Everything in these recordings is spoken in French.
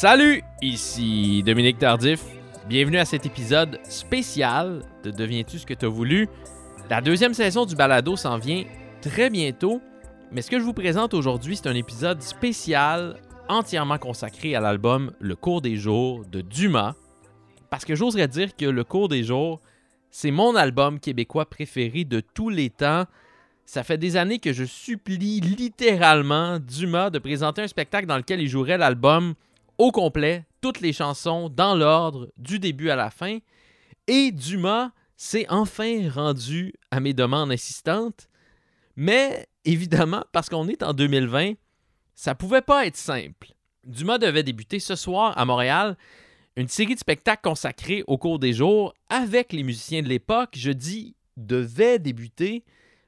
Salut, ici Dominique Tardif. Bienvenue à cet épisode spécial de Deviens-tu ce que tu as voulu? La deuxième saison du balado s'en vient très bientôt, mais ce que je vous présente aujourd'hui, c'est un épisode spécial entièrement consacré à l'album Le cours des jours de Dumas. Parce que j'oserais dire que Le cours des jours, c'est mon album québécois préféré de tous les temps. Ça fait des années que je supplie littéralement Dumas de présenter un spectacle dans lequel il jouerait l'album au complet, toutes les chansons dans l'ordre, du début à la fin. Et Dumas s'est enfin rendu à mes demandes insistantes. Mais évidemment, parce qu'on est en 2020, ça pouvait pas être simple. Dumas devait débuter ce soir à Montréal une série de spectacles consacrés au cours des jours avec les musiciens de l'époque. Je dis devait débuter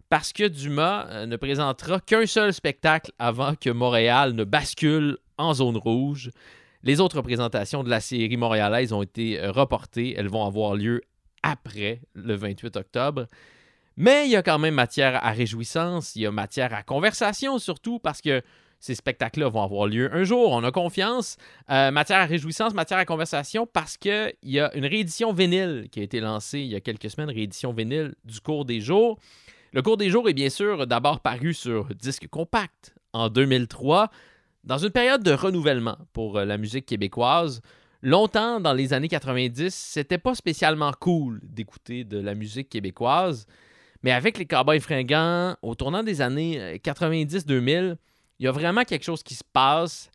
parce que Dumas euh, ne présentera qu'un seul spectacle avant que Montréal ne bascule en zone rouge. Les autres représentations de la série montréalaise ont été euh, reportées. Elles vont avoir lieu après le 28 octobre. Mais il y a quand même matière à réjouissance, il y a matière à conversation surtout parce que ces spectacles-là vont avoir lieu un jour, on a confiance. Euh, matière à réjouissance, matière à conversation parce qu'il y a une réédition vinyle qui a été lancée il y a quelques semaines, réédition vinyle du cours des jours. Le cours des jours est bien sûr d'abord paru sur disque compact en 2003. Dans une période de renouvellement pour euh, la musique québécoise, longtemps dans les années 90, c'était pas spécialement cool d'écouter de la musique québécoise. Mais avec les Cowboys fringants, au tournant des années 90-2000, euh, il y a vraiment quelque chose qui se passe.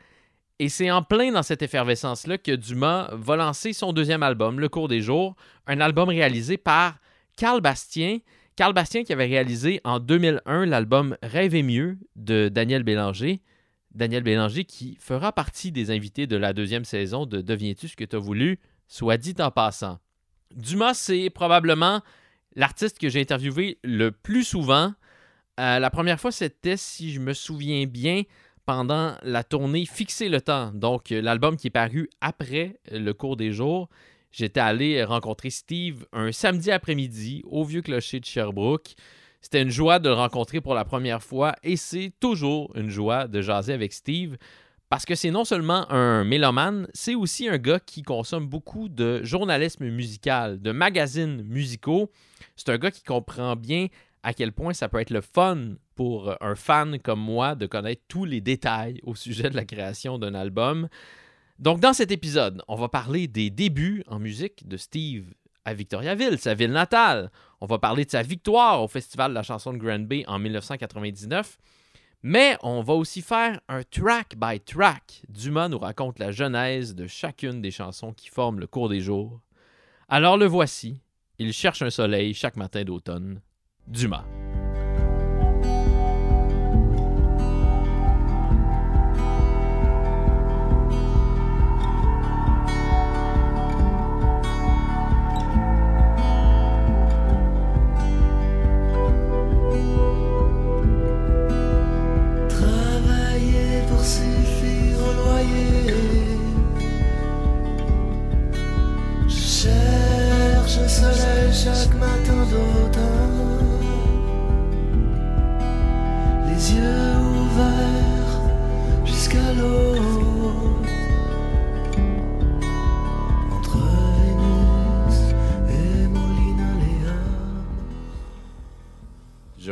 Et c'est en plein dans cette effervescence-là que Dumas va lancer son deuxième album, Le cours des jours, un album réalisé par Carl Bastien. Carl Bastien qui avait réalisé en 2001 l'album Rêver mieux de Daniel Bélanger. Daniel Bélanger, qui fera partie des invités de la deuxième saison de Deviens-tu ce que tu as voulu, soit dit en passant. Dumas, c'est probablement l'artiste que j'ai interviewé le plus souvent. Euh, la première fois, c'était, si je me souviens bien, pendant la tournée Fixer le temps, donc euh, l'album qui est paru après le cours des jours. J'étais allé rencontrer Steve un samedi après-midi au Vieux Clocher de Sherbrooke. C'était une joie de le rencontrer pour la première fois et c'est toujours une joie de jaser avec Steve parce que c'est non seulement un mélomane, c'est aussi un gars qui consomme beaucoup de journalisme musical, de magazines musicaux. C'est un gars qui comprend bien à quel point ça peut être le fun pour un fan comme moi de connaître tous les détails au sujet de la création d'un album. Donc dans cet épisode, on va parler des débuts en musique de Steve à Victoriaville, sa ville natale. On va parler de sa victoire au Festival de la chanson de Grand Bay en 1999. Mais on va aussi faire un track by track. Dumas nous raconte la genèse de chacune des chansons qui forment le cours des jours. Alors le voici. Il cherche un soleil chaque matin d'automne. Dumas.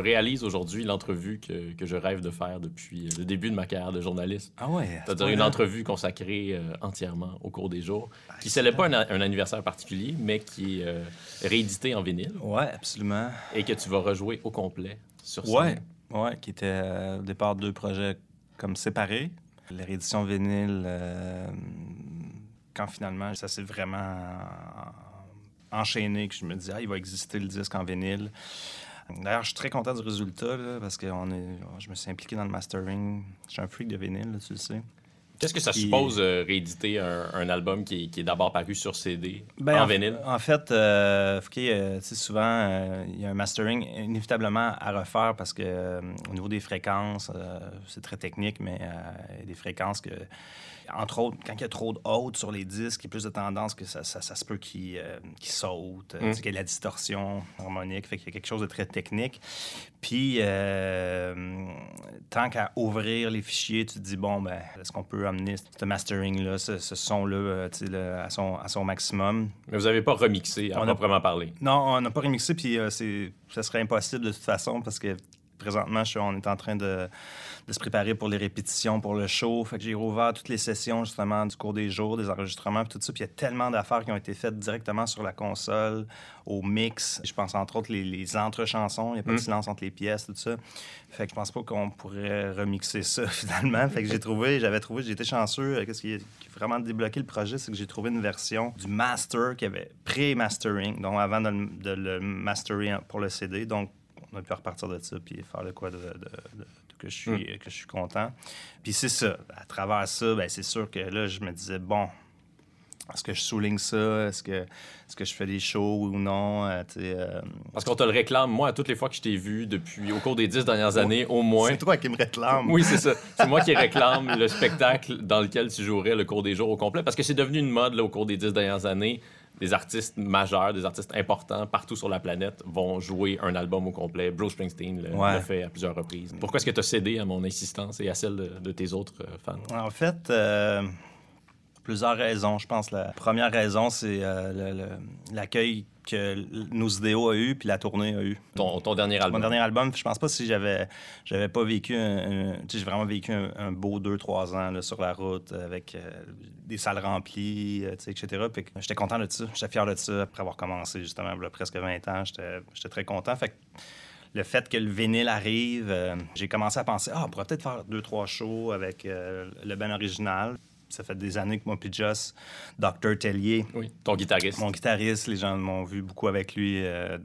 Réalise aujourd'hui l'entrevue que, que, je rêve de faire depuis le début de ma carrière de journaliste. Ah ouais. C'est-à-dire une entrevue consacrée euh, entièrement au cours des jours, ah, qui ne célèbre pas un, anniversaire particulier, mais qui est euh, réédité en vinyle. Ouais, absolument. Et que tu vas rejouer au complet sur scène. Ouais, ouais, qui était euh, au départ deux projets comme séparés. La réédition vinyle, quand finalement ça s'est vraiment enchaîné, que je me dis, ah, il va exister le disque en vinyle. D'ailleurs, je suis très content du résultat parce que on est, je me suis impliqué dans le mastering. Je suis un freak de vinyle, tu le sais. Qu'est-ce que ça suppose euh, rééditer un, album qui est, d'abord paru sur CD ben, en, vinyle? En fait, euh, euh souvent, euh, il y a un mastering inévitablement à refaire parce que au niveau des fréquences, c'est très technique, mais il y a des fréquences que entre autres, quand il y a trop de hautes sur les disques, il y a plus de tendance que ça, ça, se peut qu'il euh, saute, euh, mm. qu'il y ait de la distorsion harmonique, fait qu'il y a quelque chose de très technique. Puis, euh, tant qu'à ouvrir les fichiers, tu te dis, bon, ben, est-ce qu'on peut amener ce mastering-là, ce, son-là euh, à, son, à son maximum? Mais vous n'avez pas remixé à on proprement parler? Non, on n'a pas remixé, puis euh, ça serait impossible de toute façon parce que présentement, on est en train de, se préparer pour les répétitions, pour le show. Fait que j'ai rouvert toutes les sessions, justement, du cours des jours, des enregistrements, tout ça. Puis il y a tellement d'affaires qui ont été faites directement sur la console, au mix. Je pense, entre autres, les, entre-chansons. Il n'y a pas de mm. silence entre les pièces, tout ça. Fait que je pense pas qu'on pourrait remixer ça, finalement. fait que j'ai trouvé, j'avais trouvé, j'étais chanceux. Qu'est-ce qui, a vraiment débloqué le projet, c'est que j'ai trouvé une version du master qui avait pré-mastering, donc avant de, de le masterer pour le CD. Donc, on a pu repartir de ça puis faire le quoi de, que, je suis, hmm. que je suis content. Puis c'est ça. À travers ça, ben, c'est sûr que là, je me disais, bon, est-ce que je souligne ça? Est-ce que, est que je fais des shows ou non? Euh, euh, Parce qu'on te le réclame, moi, à toutes les fois que je t'ai vu depuis au cours des dix dernières années, au moins. C'est toi qui me réclame. Oui, c'est ça. C'est moi qui réclame le spectacle dans lequel tu jouerais le cours des jours au complet. Parce que c'est devenu une mode là, au cours des dix dernières années des artistes majeurs, des artistes importants partout sur la planète vont jouer un album au complet. Bruce Springsteen l'a fait à plusieurs reprises. Pourquoi est-ce que tu as cédé à mon insistance et à celle de, tes autres euh, fans? En fait, euh, plusieurs raisons. Je pense la première raison, c'est euh, l'accueil que nos idéaux a eu puis la tournée a eu. Ton, dernier album. Mon dernier album, je pense pas si j'avais j'avais pas vécu un, j'ai vraiment vécu un, beau deux trois ans là, sur la route avec euh, des salles remplies, euh, etc. Puis j'étais content de ça, j'étais fier de ça après avoir commencé justement il y a presque 20 ans, j'étais très content. Fait le fait que le vinyle arrive, euh, j'ai commencé à penser ah, on pourrait peut-être faire deux trois shows avec le band original ça fait des années que moi puis Joss, Dr. Tellier. Oui, ton guitariste. Mon guitariste, les gens m'ont vu beaucoup avec lui euh,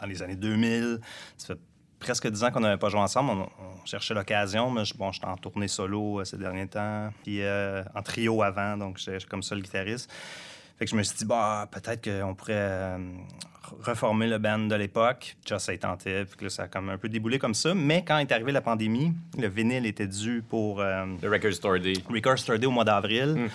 dans les années 2000. Ça fait presque dix ans qu'on n'avait pas joué ensemble. On, cherchait l'occasion, mais je, bon, j'étais en tournée solo euh, ces derniers temps, puis euh, en trio avant, donc j'étais comme seul guitariste. Fait que je me suis dit, bah, peut-être qu'on pourrait reformer le band de l'époque. Just a tenté, puis là, ça a comme un peu déboulé comme ça. Mais quand est arrivée la pandémie, le vinyle était dû pour... Euh, le Record Store Day. Record Store Day au mois d'avril. Hmm.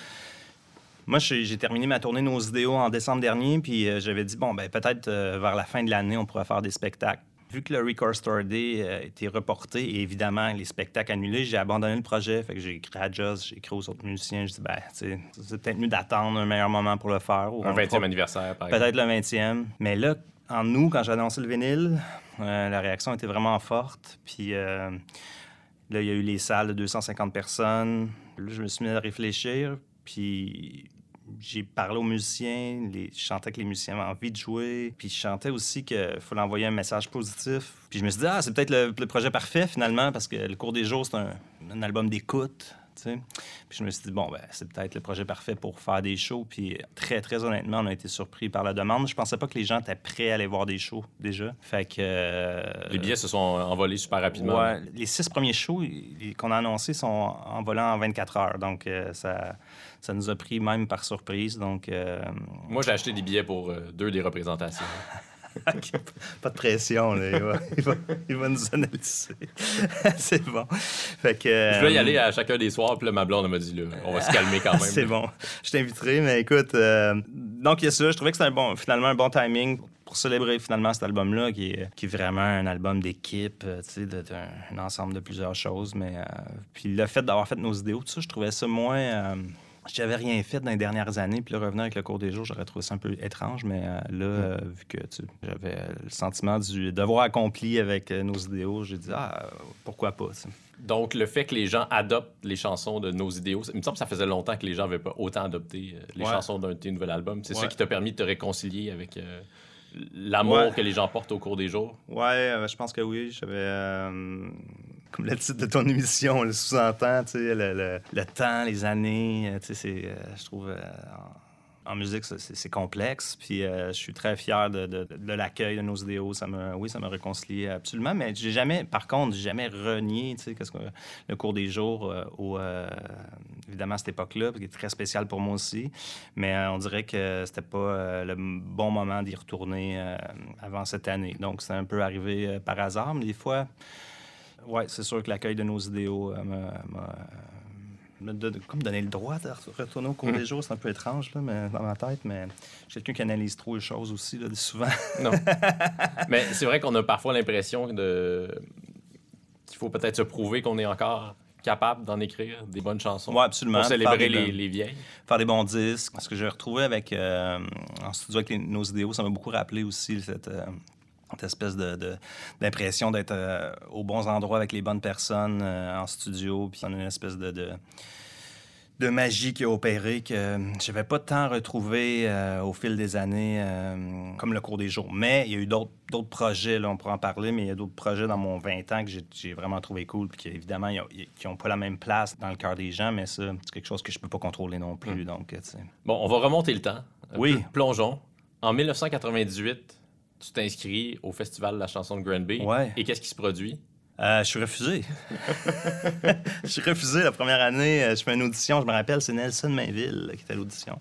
Moi, j'ai terminé ma tournée Nos Idéaux en décembre dernier, puis euh, j'avais dit, bon, ben peut-être euh, vers la fin de l'année, on pourrait faire des spectacles. Vu que le Record Store Day a été reporté et évidemment les spectacles annulés, j'ai abandonné le projet. Fait que j'ai écrit à Joss, j'ai écrit aux autres musiciens. Je dis, ben, c'est peut-être mieux d'attendre un meilleur moment pour le faire. un 20e anniversaire, par exemple. Peut-être le 20e. Mais là, en août, quand j'ai annoncé le vinyle, euh, la réaction était vraiment forte. Puis euh, là, il y a eu les salles de 250 personnes. Là, je me suis mis à réfléchir. Puis j'ai parlé aux musiciens, je chantais que les musiciens avaient envie de jouer, puis je chantais aussi qu'il fallait envoyer un message positif. Puis je me suis dit, ah, c'est peut-être le, projet parfait finalement, parce que le cours des jours, c'est un album d'écoute. Puis je me suis dit, bon, ben, c'est peut-être le projet parfait pour faire des shows. Puis très, très honnêtement, on a été surpris par la demande. Je pensais pas que les gens étaient prêts à aller voir des shows déjà. Fait que. Euh, les billets se sont envolés super rapidement. Ouais, les six premiers shows qu'on a annoncés sont envolés en 24 heures. Donc euh, ça, ça nous a pris même par surprise. Donc. Euh, Moi, j'ai acheté des billets pour deux des représentations. pas de pression, là. Il, va, nous analyser. c'est bon. Fait que, Je vais y aller à chacun des soirs, puis là, ma blonde m'a dit, là, on va se calmer quand même. c'est bon. Je t'inviterai, mais écoute, euh, donc il y a ça. Je trouvais que c'était bon, finalement un bon timing pour célébrer finalement cet album-là, qui est, qui est vraiment un album d'équipe, euh, tu sais, d'un ensemble de plusieurs choses. Mais euh, puis le fait d'avoir fait nos idéaux, tout ça, je trouvais ça moins j'avais rien fait dans les dernières années, puis là, revenir avec le cours des jours, j'aurais trouvé ça un peu étrange, mais euh, là, mm. euh, vu que j'avais le sentiment du devoir accompli avec euh, nos idéaux, j'ai dit, ah, pourquoi pas, Donc, le fait que les gens adoptent les chansons de nos idéaux, il me semble que ça faisait longtemps que les gens n'avaient pas autant adopté les chansons d'un de nouvel album. C'est ça qui t'a permis de te réconcilier avec l'amour que les gens portent au cours des jours? Ouais, je pense que oui. J'avais comme le titre de ton émission le sous-entend, le, le, temps, les années, euh, c'est, euh, je trouve, euh, en, musique, c'est, complexe. Puis je suis très fier de, l'accueil de nos idéaux. Ça me, oui, ça m'a réconcilié absolument. Mais j'ai jamais, par contre, j'ai jamais renié, qu'est-ce que, le cours des jours, évidemment, à cette époque-là, qui est très spécial pour moi aussi. Mais on dirait que c'était pas le bon moment d'y retourner avant cette année. Donc, c'est un peu arrivé par hasard. Mais des fois, oui, c'est sûr que l'accueil de nos idéaux euh, m'a comme donné le droit de retourner au cours des mm. jours. C'est un peu étrange là, mais, dans ma tête, mais je suis quelqu'un qui analyse trop les choses aussi, là, souvent. non. mais c'est vrai qu'on a parfois l'impression de... qu'il faut peut-être se prouver qu'on est encore capable d'en écrire des bonnes chansons Oui, absolument. pour Faire célébrer des les, vieilles. faire des bons disques. Ce que j'ai retrouvé avec, euh, en studio avec les- nos idéaux, ça m'a beaucoup rappelé aussi cette, euh, cette espèce de, de- d'impression d'être euh, aux bons endroits avec les bonnes personnes euh, en studio. Puis on a une espèce de, de, de magie qui a opéré que j'avais pas tant retrouvé euh, au fil des années euh, comme le cours des jours. Mais il y a eu d'autres, projets, là, on pourra en parler, mais il y a d'autres projets dans mon 20 ans que j'ai, vraiment trouvé cool, puis qui, évidemment, qui n'ont pas la même place dans le cœur des gens, mais ça, c'est quelque chose que je peux pas contrôler non plus. Donc, tu sais. Bon, on va remonter le temps. Oui. pl- Plongeons. En 1998, tu t'inscris au Festival de la chanson de Granby. Ouais. Et qu'est-ce qui se produit? Euh, je suis refusé. je suis refusé la première année. euh, Je fais une audition, je me rappelle, c'est Nelson Mainville qui était à l'audition.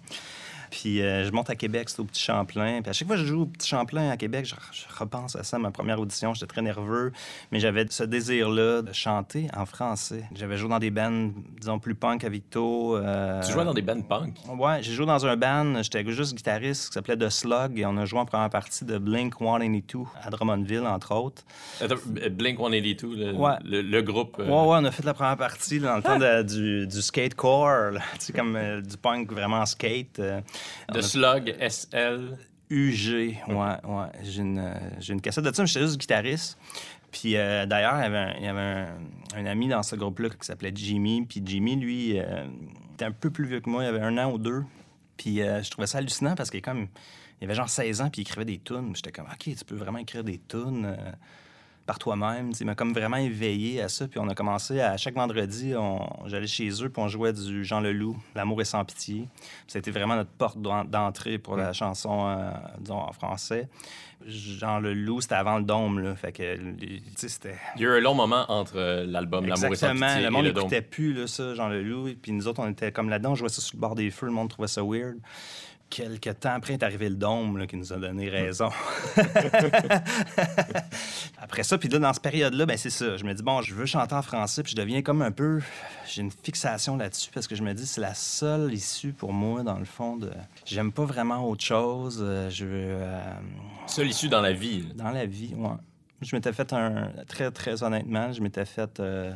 Puis euh, je monte à Québec, c'était au Petit Champlain. Puis à chaque fois que je joue au Petit Champlain à Québec, je, je repense à ça, ma première audition. J'étais très nerveux, mais j'avais ce désir-là de chanter en français. J'avais joué dans des bands, disons, plus punk à Victo. euh, Tu jouais dans des bands punk? Ouais, j'ai joué dans un band, j'étais juste guitariste qui s'appelait The Slug et on a joué en première partie de Blink 182 à Drummondville, entre autres. Attends, Blink 182, le, Ouais. le, le groupe. euh, Ouais, ouais, on a fait la première partie là, dans le temps de- du, du skatecore, tu sais, comme euh, du punk vraiment skate. De Slug SL. UG, ouais, ouais. J'ai une, euh, j'ai une cassette de ça, mais j'étais juste guitariste. Puis euh, d'ailleurs, il y avait, un, il y avait un, un ami dans ce groupe-là qui s'appelait Jimmy. Puis Jimmy, lui, euh, était un peu plus vieux que moi, il avait un an ou deux. Puis euh, je trouvais ça hallucinant parce qu'il est comme. Il avait genre 16 ans, puis il écrivait des tunes. J'étais comme, OK, tu peux vraiment écrire des tunes par toi-même. Il m'a comme vraiment éveillé à ça. Puis on a commencé à chaque vendredi, on- j'allais chez eux, puis on jouait du Jean Leloup, L'amour est sans pitié. C'était vraiment notre porte d'en- d'entrée pour la chanson, euh, disons, en français. Jean Leloup, c'était avant le Dôme, là. Fait que, c'était... Il y a eu un long moment entre euh, l'album L'amour est sans Exactement. pitié Le et monde le Dôme. n'écoutait plus là, ça, Jean Leloup. Puis nous autres, on était comme là-dedans, on jouait ça sur le bord des feux. Le monde trouvait ça weird. Quelques temps après est arrivé le Dôme là, qui nous a donné raison. après ça, puis là, dans cette période-là, ben c'est ça. Je me dis, bon, je veux chanter en français, puis je deviens comme un peu... J'ai une fixation là-dessus parce que je me dis, c'est la seule issue pour moi, dans le fond, de... J'aime pas vraiment autre chose. Euh, Je veux... euh, Seule issue dans la vie. dans la vie, ouais. Je m'étais fait un. Très, très honnêtement, je m'étais fait euh,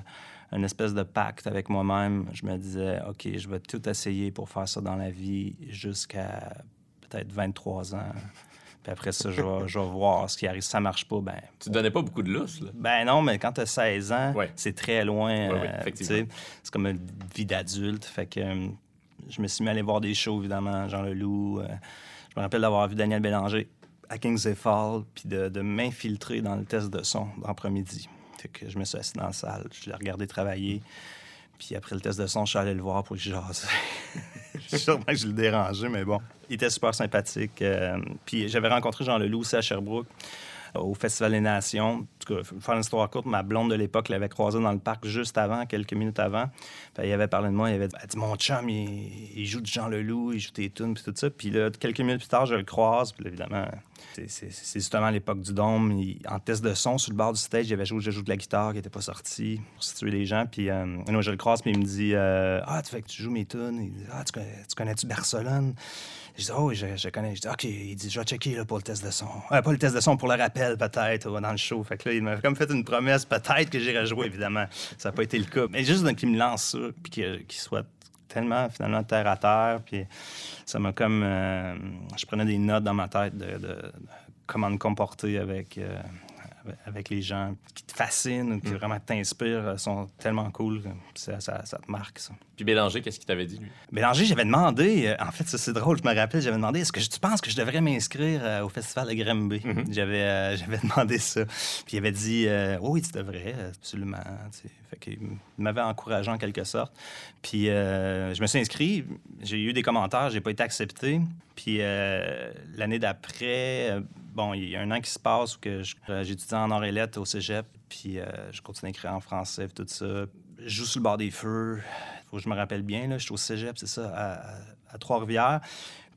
une espèce de pacte avec moi-même. Je me disais, OK, je vais tout essayer pour faire ça dans la vie jusqu'à peut-être 23 ans. Puis après ça, je vais, je vais voir ce qui arrive. Si ça marche pas, ben. Tu te donnais pas beaucoup de lousse. Là? Ben non, mais quand tu as 16 ans, Ouais. c'est très loin. Ouais, euh, c'est comme une vie d'adulte. Fait que euh, je me suis mis à aller voir des shows, évidemment, Jean Leloup. euh, je me rappelle d'avoir vu Daniel Bélanger à King's Fall, puis de, de m'infiltrer dans le test de son d'après-midi. Que je me suis assis dans la salle, je l'ai regardé travailler. Puis après le test de son, je suis allé le voir pour que je jase. sûrement que je le dérangeais, mais bon. Il était super sympathique. euh, puis j'avais rencontré Jean Leloup aussi à Sherbrooke au Festival des Nations. En tout cas, faire une histoire courte, ma blonde de l'époque l'avait croisé dans le parc juste avant, quelques minutes avant. Il avait parlé de moi, il avait dit, Mon chum, il, joue du Jean Leloup, il joue tes tunes, puis tout ça. Puis là, quelques minutes plus tard, je le croise, puis là, évidemment, c'est- justement à l'époque du Dôme. En test de son, sur le bord du stage, il avait joué Je joue de la guitare qui n'était pas sorti pour situer les gens. Puis euh, non, je le croise, puis il me dit euh, Ah, tu fais que tu joues mes tunes. Il dit Ah, tu connais- tu connais-tu Barcelone je dis, oh, je, je connais. Je dis, OK, il dit, je vais checker là, pour le test de son. Euh, pas le test de son, pour le rappel, peut-être, ou dans le show. Fait que là, il m'a comme fait une promesse, peut-être que j'irai jouer, évidemment. Ça n'a pas été le cas. Mais juste qu'il me lance ça, puis qu'il soit tellement, finalement, terre à terre. Puis ça m'a comme. euh, je prenais des notes dans ma tête de comment me comporter avec. euh, avec- les gens qui te fascinent ou qui vraiment t'inspirent euh, sont tellement cool. Ça, ça, ça te marque, ça. Puis Bélanger, qu'est-ce qu'il t'avait dit, lui? Bélanger, j'avais demandé, euh, en fait, ça c'est drôle, je me rappelle, j'avais demandé, est-ce que tu penses que je devrais m'inscrire euh, au Festival de Grimby? J'avais euh, j'avais demandé ça. Puis il avait dit, euh, oui, tu devrais, absolument. tu sais. Fait qu'il m'avait encouragé en quelque sorte. Puis euh, je me suis inscrit, j'ai eu des commentaires, j'ai pas été accepté. Puis l'année d'après, bon, il y a un an qui se passe où que je- euh, j'étudie en or et lettres au cégep, puis euh, je continue à écrire en français, puis tout ça. Je joue sur le bord des feux. Faut que je me rappelle bien, là, je suis au cégep, c'est ça, à, Trois-Rivières.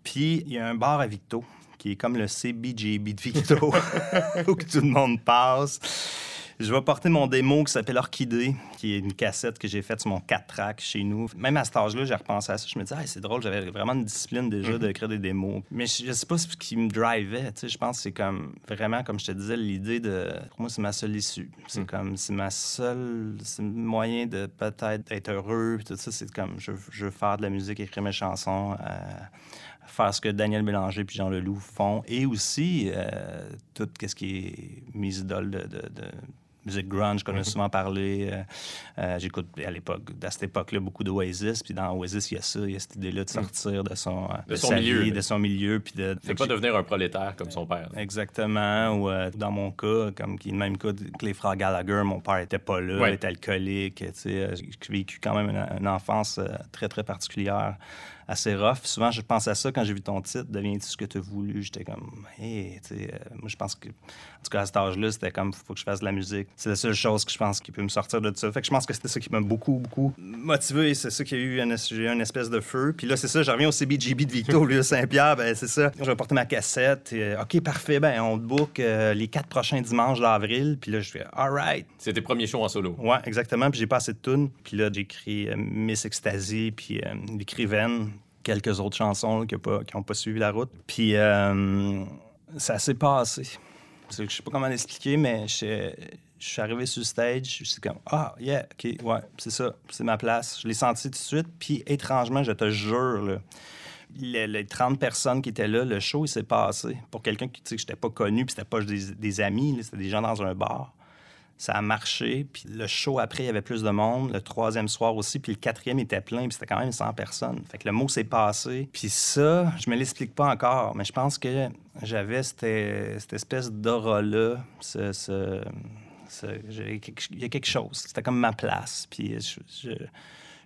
Puis il y a un bar à Victo, qui est comme le CBGB de Victo, où tout le monde passe. Je vais porter mon démo qui s'appelle Orchidée, qui est une cassette que j'ai faite sur mon 4 track chez nous. Même à cet âge-là, j'ai repensé à ça. Je me disais, c'est drôle, j'avais vraiment une discipline déjà d'écrire des démos. Mais je, je sais pas ce qui me drivait. tu sais. Je pense que c'est comme vraiment, comme je te disais, l'idée de. Pour moi, c'est ma seule issue. C'est comme, c'est ma seule. C'est le moyen de peut-être être heureux. tout ça, c'est comme, je, je veux faire de la musique, écrire mes chansons. euh, faire ce que Daniel Bélanger puis Jean Leloup font et aussi euh, tout ce qui est mes idoles de, de- de musique grunge qu'on a souvent parlé. Euh, euh, J'écoute à l'époque, à cette époque-là, beaucoup d'Oasis. Puis dans Oasis, il y a ça, il y a cette idée-là de sortir de son, euh, De son sa milieu, vie, de son milieu. Puis de, C'est pas devenir un prolétaire comme son père. Exactement. Ou euh, dans mon cas, comme qui est le même cas que les frères Gallagher, mon père était pas là, Ouais. il était alcoolique. J'ai j'ai vécu quand même une, une enfance euh, très, très particulière, assez rough. Souvent, je pense à ça quand j'ai vu ton titre, Deviens-tu ce que tu as voulu? J'étais comme, hé, tu sais, euh, moi, je pense que, en tout cas, à cet âge-là, c'était comme, faut que je fasse de la musique. C'est la seule chose que je pense qui peut me sortir de ça. Fait que je pense que c'était ça qui m'a beaucoup, beaucoup motivé. C'est ça qui a eu une, espèce de feu. Puis là, c'est ça, je reviens au CBGB de Victo, au lieu de Saint-Pierre, ben c'est ça. Je vais porter ma cassette. et, euh, OK, parfait, ben on te book euh, les quatre prochains dimanches d'avril. Puis là, je fais, all right. C'est tes premiers shows en solo. Ouais, exactement. Puis j'ai pas assez de tunes. Puis là, j'ai écrit euh, Miss Ecstasy, puis euh, L'écrivaine, quelques autres chansons qui n'ont pas, suivi la route. Puis euh, ça s'est passé. Je sais pas comment l'expliquer, mais je, suis arrivé sur le stage, je suis comme Ah, yeah, OK, ouais, c'est ça, c'est ma place. Je l'ai senti tout de suite. Puis étrangement, je te jure, les, les 30 personnes qui étaient là, le show, s'est passé. Pour quelqu'un qui, tu sais, que je n'étais pas connu, puis c'était pas des, des amis, c'était des gens dans un bar. Ça a marché. Puis le show après, il y avait plus de monde. Le troisième soir aussi. Puis le quatrième était plein. Puis c'était quand même 100 personnes. Fait que le mot s'est passé. Puis ça, je me l'explique pas encore. Mais je pense que j'avais cette, espèce d'aura-là. Il y a quelque chose. C'était comme ma place. Puis je,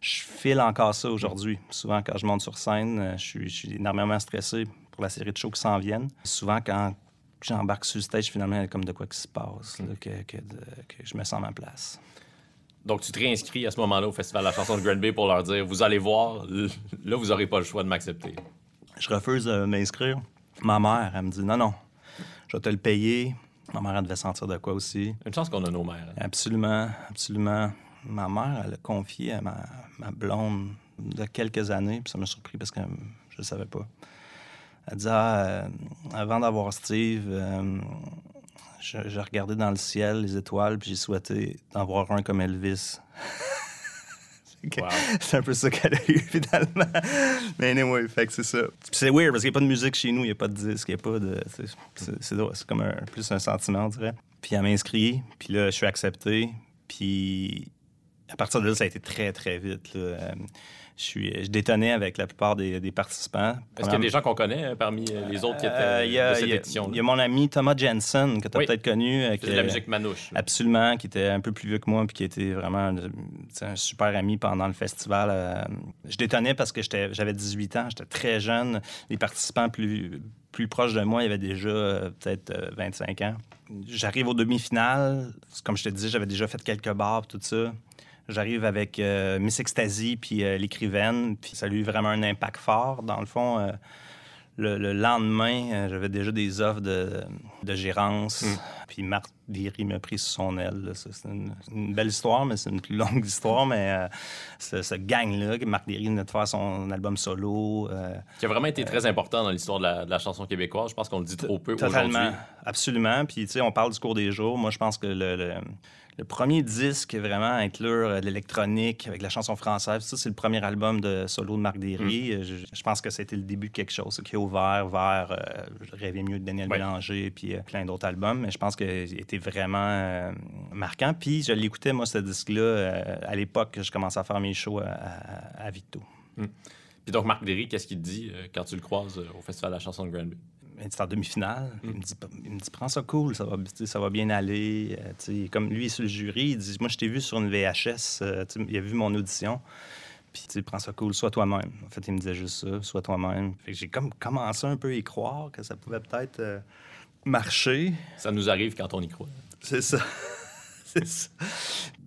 file encore ça aujourd'hui. Souvent, quand je monte sur scène, je suis, je suis énormément stressé pour la série de shows qui s'en viennent. Souvent, quand j'embarque sur le stage, finalement, il y a comme de quoi qui se passe, là, que, que de- que je me sens à ma place. Donc, tu te réinscris à ce moment-là au Festival de la chanson de Grand Bay pour leur dire Vous allez voir, là, vous n'aurez pas le choix de m'accepter. Je refuse de m'inscrire. Ma mère, elle me dit non, non, je vais te le payer. Ma mère, elle devait sentir de quoi aussi. Une chance qu'on a nos mères. hein. Absolument, absolument. Ma mère, elle a confié à ma, ma blonde de quelques années, puis ça m'a surpris parce que je ne savais pas. Elle disait, ah, euh, avant d'avoir Steve, euh, je regardais dans le ciel les étoiles, puis j'ai souhaité d'en voir un comme Elvis. C'est que- Wow. C'est un peu ça qu'elle a eu, finalement. Mais anyway, fait que c'est ça. Puis C'est weird parce qu'il n'y a pas de musique chez nous, il n'y a pas de disque, il n'y a pas de. c'est- comme un- plus un sentiment, on dirait. Puis elle m'a inscrit, puis là, je suis accepté. Puis à partir de là, ça a été très, très vite. là. Euh, Je, suis, je détonnais avec la plupart des, des participants. Est-ce qu'il y a des gens qu'on connaît euh, parmi euh, les autres qui étaient Euh, a- de cette édition Il y a mon ami Thomas Jensen, que tu as Oui. peut-être connu. euh, qui de la musique manouche. Absolument, qui était un peu plus vieux que moi, puis qui était vraiment euh, un super ami pendant le festival. euh, je détonnais parce que j'avais 18 ans, j'étais très jeune. Les participants plus, plus proches de moi, il y avait déjà euh, peut-être euh, 25 ans. J'arrive aux demi-finales. Comme je te disais, j'avais déjà fait quelques bars, tout ça. J'arrive avec euh, Miss Ecstasy puis euh, l'écrivaine, puis ça a eu vraiment un impact fort. Dans le fond, euh, le, le lendemain, j'avais déjà des offres de, de gérance. Puis Marc Derry m'a pris sous son aile. C'est une, une belle histoire, mais c'est une plus longue histoire. Mais ce, ce gang-là, Marc Derry venait de faire son album solo. Qui a vraiment été très important dans l'histoire de la, de la chanson québécoise. Je pense qu'on le dit trop peu Totalement, aujourd'hui. absolument. Puis, tu sais, on parle du cours des jours. Moi, je pense que le, le- le premier disque vraiment à inclure euh, de l'électronique avec la chanson française, ça, c'est le premier album de solo de Marc Derry. Mm. Euh, Je, je pense que c'était le début de quelque chose qui a ouvert vers euh, Je rêvais mieux de Daniel Ouais. Bélanger puis euh, plein d'autres albums. Mais je pense qu'il était vraiment euh, marquant. Puis, je l'écoutais, moi, ce disque-là, euh, à l'époque que je commençais à faire mes shows à, à- à Victo. Puis donc, Marc Derry, qu'est-ce qu'il te dit euh, quand tu le croises euh, au Festival de la chanson de Grand En demi-finale. Mm. Il, me dit, il me dit Prends ça cool, ça va, ça va bien aller. Euh, comme lui, il est sur le jury, il dit Moi, je t'ai vu sur une VHS. euh, il a vu mon audition. Puis, prends ça cool, sois toi-même. En fait, il me disait juste ça, sois toi-même. Fait que j'ai comme commencé un peu à y croire que ça pouvait peut-être euh, marcher. Ça nous arrive quand on y croit. C'est ça.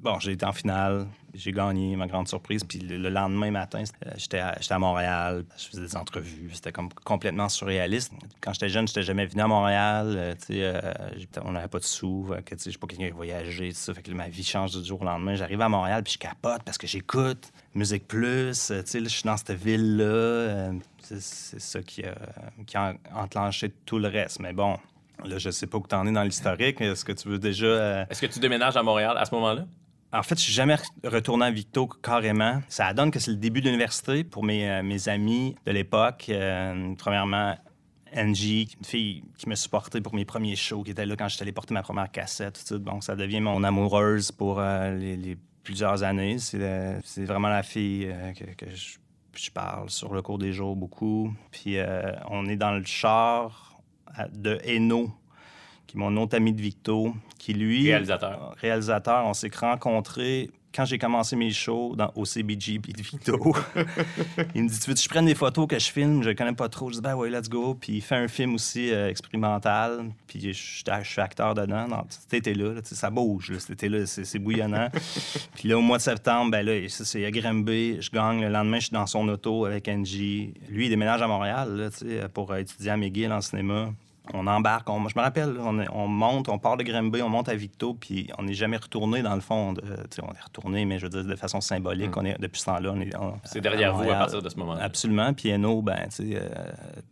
Bon, j'ai été en finale, j'ai gagné, ma grande surprise. Puis le, le lendemain matin, euh, j'étais à, Montréal, je faisais des entrevues, c'était comme complètement surréaliste. Quand j'étais jeune, j'étais jamais venu à Montréal, euh, euh, on n'avait pas de sous, je suis pas quelqu'un qui tout ça, fait que ma vie change du jour au lendemain. J'arrive à Montréal, puis je capote parce que j'écoute Musique Plus, je suis dans cette ville-là. c'est, c'est ça qui a, qui a enclenché tout le reste. Mais bon, là, je sais pas où t'en es dans l'historique. Est-ce que tu veux déjà... euh, Est-ce que tu déménages à Montréal à ce moment-là? en fait, je suis jamais re- retourné à Victo carrément. Ça donne que c'est le début de l'université pour mes, euh, mes amis de l'époque. Euh, premièrement, Angie, une fille qui m'a supporté pour mes premiers shows, qui était là quand j'étais allé porter ma première cassette. Tout ça. Bon, ça devient mon amoureuse pour les, les plusieurs années. C'est vraiment la fille que, que je, je parle sur le cours des jours beaucoup. Puis on est dans le char de Hainaut, qui est mon autre ami de Victo, qui lui Réalisateur. réalisateur, on s'est rencontrés quand j'ai commencé mes shows dans, au CBGB de Victo. il me dit Tu veux que je prenne des photos que je filme? Je ne connais pas trop. Je dis Ben ouais, let's go. Puis il fait un film aussi euh, expérimental. Puis je, suis- je suis acteur dedans. Dans cet été-là, là, ça bouge. Là, cet été-là, c'est bouillonnant. Puis là, au mois de septembre, ben là, c'est à Granby. Je gagne. Le lendemain, je suis dans son auto avec Angie. Lui, il déménage à Montréal là, pour euh, étudier à McGill en cinéma. On embarque, on- je me rappelle, on, monte, on part de Granby, on monte à Victo, puis on n'est jamais retourné dans le fond. de- on est retourné, mais je veux dire de façon symbolique. On est, depuis ce temps-là, on est. on-. C'est derrière vous à partir de ce moment-là. Absolument. Puis Eno, ben, euh,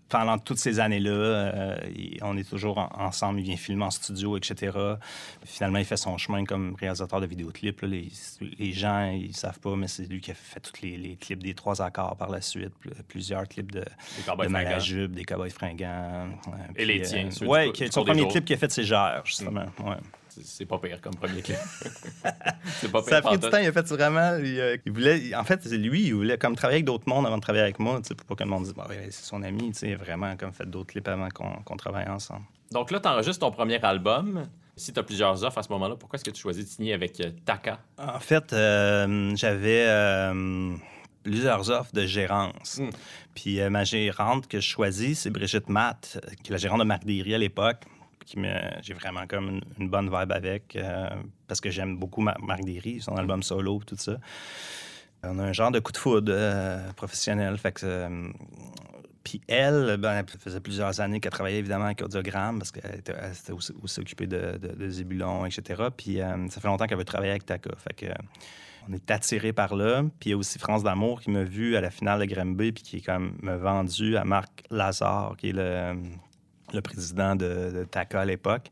pendant toutes ces années-là, euh, on est toujours en- ensemble. Il vient filmer en studio, etc. Finalement, il fait son chemin comme réalisateur de vidéoclips. là. Les, les gens, ils savent pas, mais c'est lui qui a fait tous les, les clips des trois accords par la suite. Pl- Plusieurs clips de, de. Malajube, des cowboys fringants. euh, Et puis, les tiens, qui- du son premier clip qu'il a fait, c'est Gère, justement. ouais. C'est- pas pire comme premier clip. c'est pas pire. Ça a pris du temps, il a fait vraiment. Il, euh, il voulait, en fait, c'est lui, il voulait comme travailler avec d'autres mondes avant de travailler avec moi, pour pas que le monde dise, bah, ouais, c'est son ami, vraiment comme fait d'autres clips avant qu'on travaille ensemble. Donc là, tu enregistres ton premier album. Si tu as plusieurs offres à ce moment-là, pourquoi est-ce que tu choisis de signer avec euh, Taka? En fait, euh, j'avais euh, plusieurs offres de gérance. Mm. Puis euh, ma gérante que je choisis, c'est Brigitte Matt, euh, qui est la gérante de Marc Derry à l'époque. Qui me, j'ai vraiment comme une, une bonne vibe avec, euh, parce que j'aime beaucoup Mar- Marc Derry, son album solo, tout ça. On a un genre de coup de foudre euh, professionnel. Fait que, puis elle, ben, elle faisait plusieurs années qu'elle travaillait évidemment avec Audiogramme parce qu'elle était, elle s'était aussi, aussi occupée de, de, de Zébulon, etc. Puis ça fait longtemps qu'elle veut travailler avec Taka. Fait que, on est attiré par là. Puis il y a aussi France d'Amour qui m'a vu à la finale de Granby puis qui est me vendu à Marc Lazare, qui est le, président de, Taka à l'époque.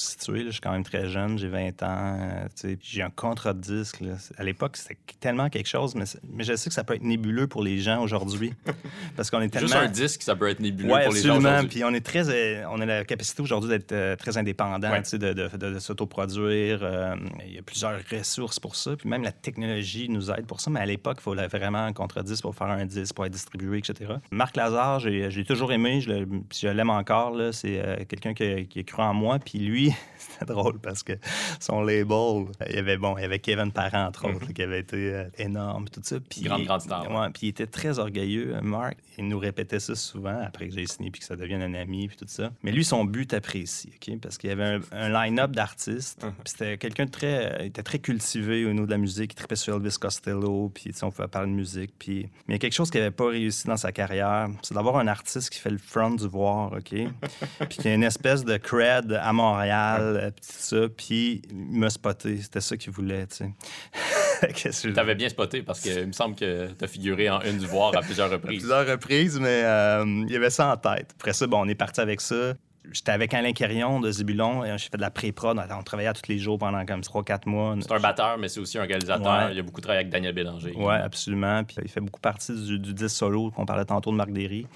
Faut situer, là, je suis quand même très jeune, j'ai 20 ans. euh, puis j'ai un contrat de disque. là. À l'époque, c'était tellement quelque chose, mais, mais je sais que ça peut être nébuleux pour les gens aujourd'hui. parce qu'on est tellement... Juste un disque, ça peut être nébuleux Oui, pour les gens absolument. Puis on est très, euh, on a la capacité aujourd'hui d'être euh, très indépendant, Ouais. de, de, de- de s'autoproduire. euh, il y a plusieurs ressources pour ça. Puis même la technologie nous aide pour ça. Mais à l'époque, il fallait vraiment un contrat disque pour faire un disque, pour être distribué, etc. Marc Lazare, j'ai j'ai toujours aimé, je l'aime encore. C'est quelqu'un qui, qui a cru en moi. Puis lui, c'était drôle parce que son label, il y avait, bon, il y avait Kevin Parent, entre autres, là, qui avait été euh, énorme, tout ça. Puis Grande, grande star, ouais. Puis il était très orgueilleux, euh, Mark. Il nous répétait ça souvent après que j'ai signé puis que ça devienne un ami puis tout ça. Mais lui, son but était précis, OK? Parce qu'il y avait un, un line-up d'artistes. Uh-huh. Puis c'était quelqu'un de très... Il était très cultivé au niveau de la musique. Il tripait sur Elvis Costello. Puis, on pouvait parler de musique. Puis... Mais il y a quelque chose qui n'avait pas réussi dans sa carrière. C'est d'avoir un artiste qui fait le front du voir, OK? puis qui a une espèce de cred à Montréal, euh, puis tout ça. Puis il m'a spoté. C'était ça qu'il voulait, tu sais. Qu'est-ce que je- T'avais bien spoté parce qu'il me semble que t'as figuré en une du voir à plusieurs à reprises. plusieurs reprises, mais euh, il y avait ça en tête. Après ça, bon, on est parti avec ça. J'étais avec Alain Quérion de Zébulon. et J'ai fait de la pré-prod. On travaillait tous les jours pendant comme 3-4 mois. C'est un batteur, mais c'est aussi un réalisateur. Ouais. Il a beaucoup travaillé avec Daniel Bélanger. Oui, absolument. Puis il fait beaucoup partie du, du disque solo qu'on parlait tantôt de Marc Derry,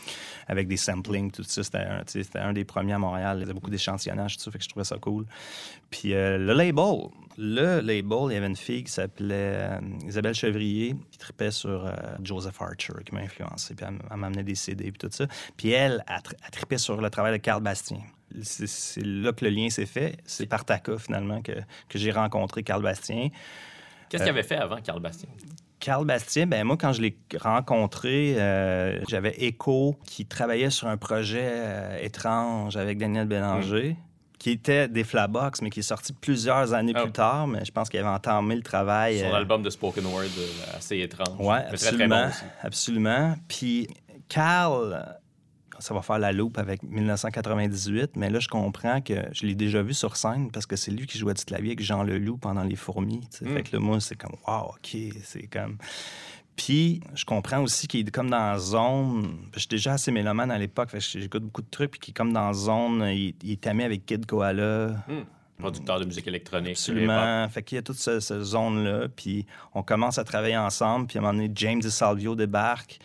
avec des samplings, tout ça. C'était un, des premiers à Montréal. Il y avait beaucoup d'échantillonnage, tout ça, fait que je trouvais ça cool. Puis euh, le label, le label, il y avait une fille qui s'appelait euh, Isabelle Chevrier, qui tripait sur euh, Joseph Archer, qui m'a influencé, puis elle, m'amenait des CD, puis tout ça. Puis elle, elle, tri- elle tripait sur le travail de Carl Bastien. C'est là que le lien s'est fait. C'est par Taka, finalement, que, que j'ai rencontré Carl Bastien. Qu'est-ce qu'il avait fait avant, Carl Bastien? Carl Bastien, ben moi, quand je l'ai rencontré, euh, j'avais Echo qui travaillait sur un projet euh, étrange avec Daniel Bélanger, qui était des Flabox, mais qui est sorti plusieurs années plus tard. Mais je pense qu'il avait entamé le travail. Son euh, album de Spoken Word euh, assez étrange. Très, très absolument. bon absolument. Puis Carl, euh, ça va faire la loupe avec 1998, mais là, je comprends que je l'ai déjà vu sur scène parce que c'est lui qui jouait du clavier avec Jean Leloup pendant Les Fourmis. Mm. Fait que là, moi, c'est comme, wow, OK, c'est comme. Puis, je comprends aussi qu'il est comme dans la zone. Je suis déjà assez mélomane à l'époque, j'écoute beaucoup de trucs, puis qu'il est comme dans la zone. Il, il est ami avec Kid Koala. Hmm. Producteur de musique électronique. Absolument. Fait qu'il y a toute cette, zone-là. Puis on commence à travailler ensemble. Puis à un moment donné, James DeSalvio débarque.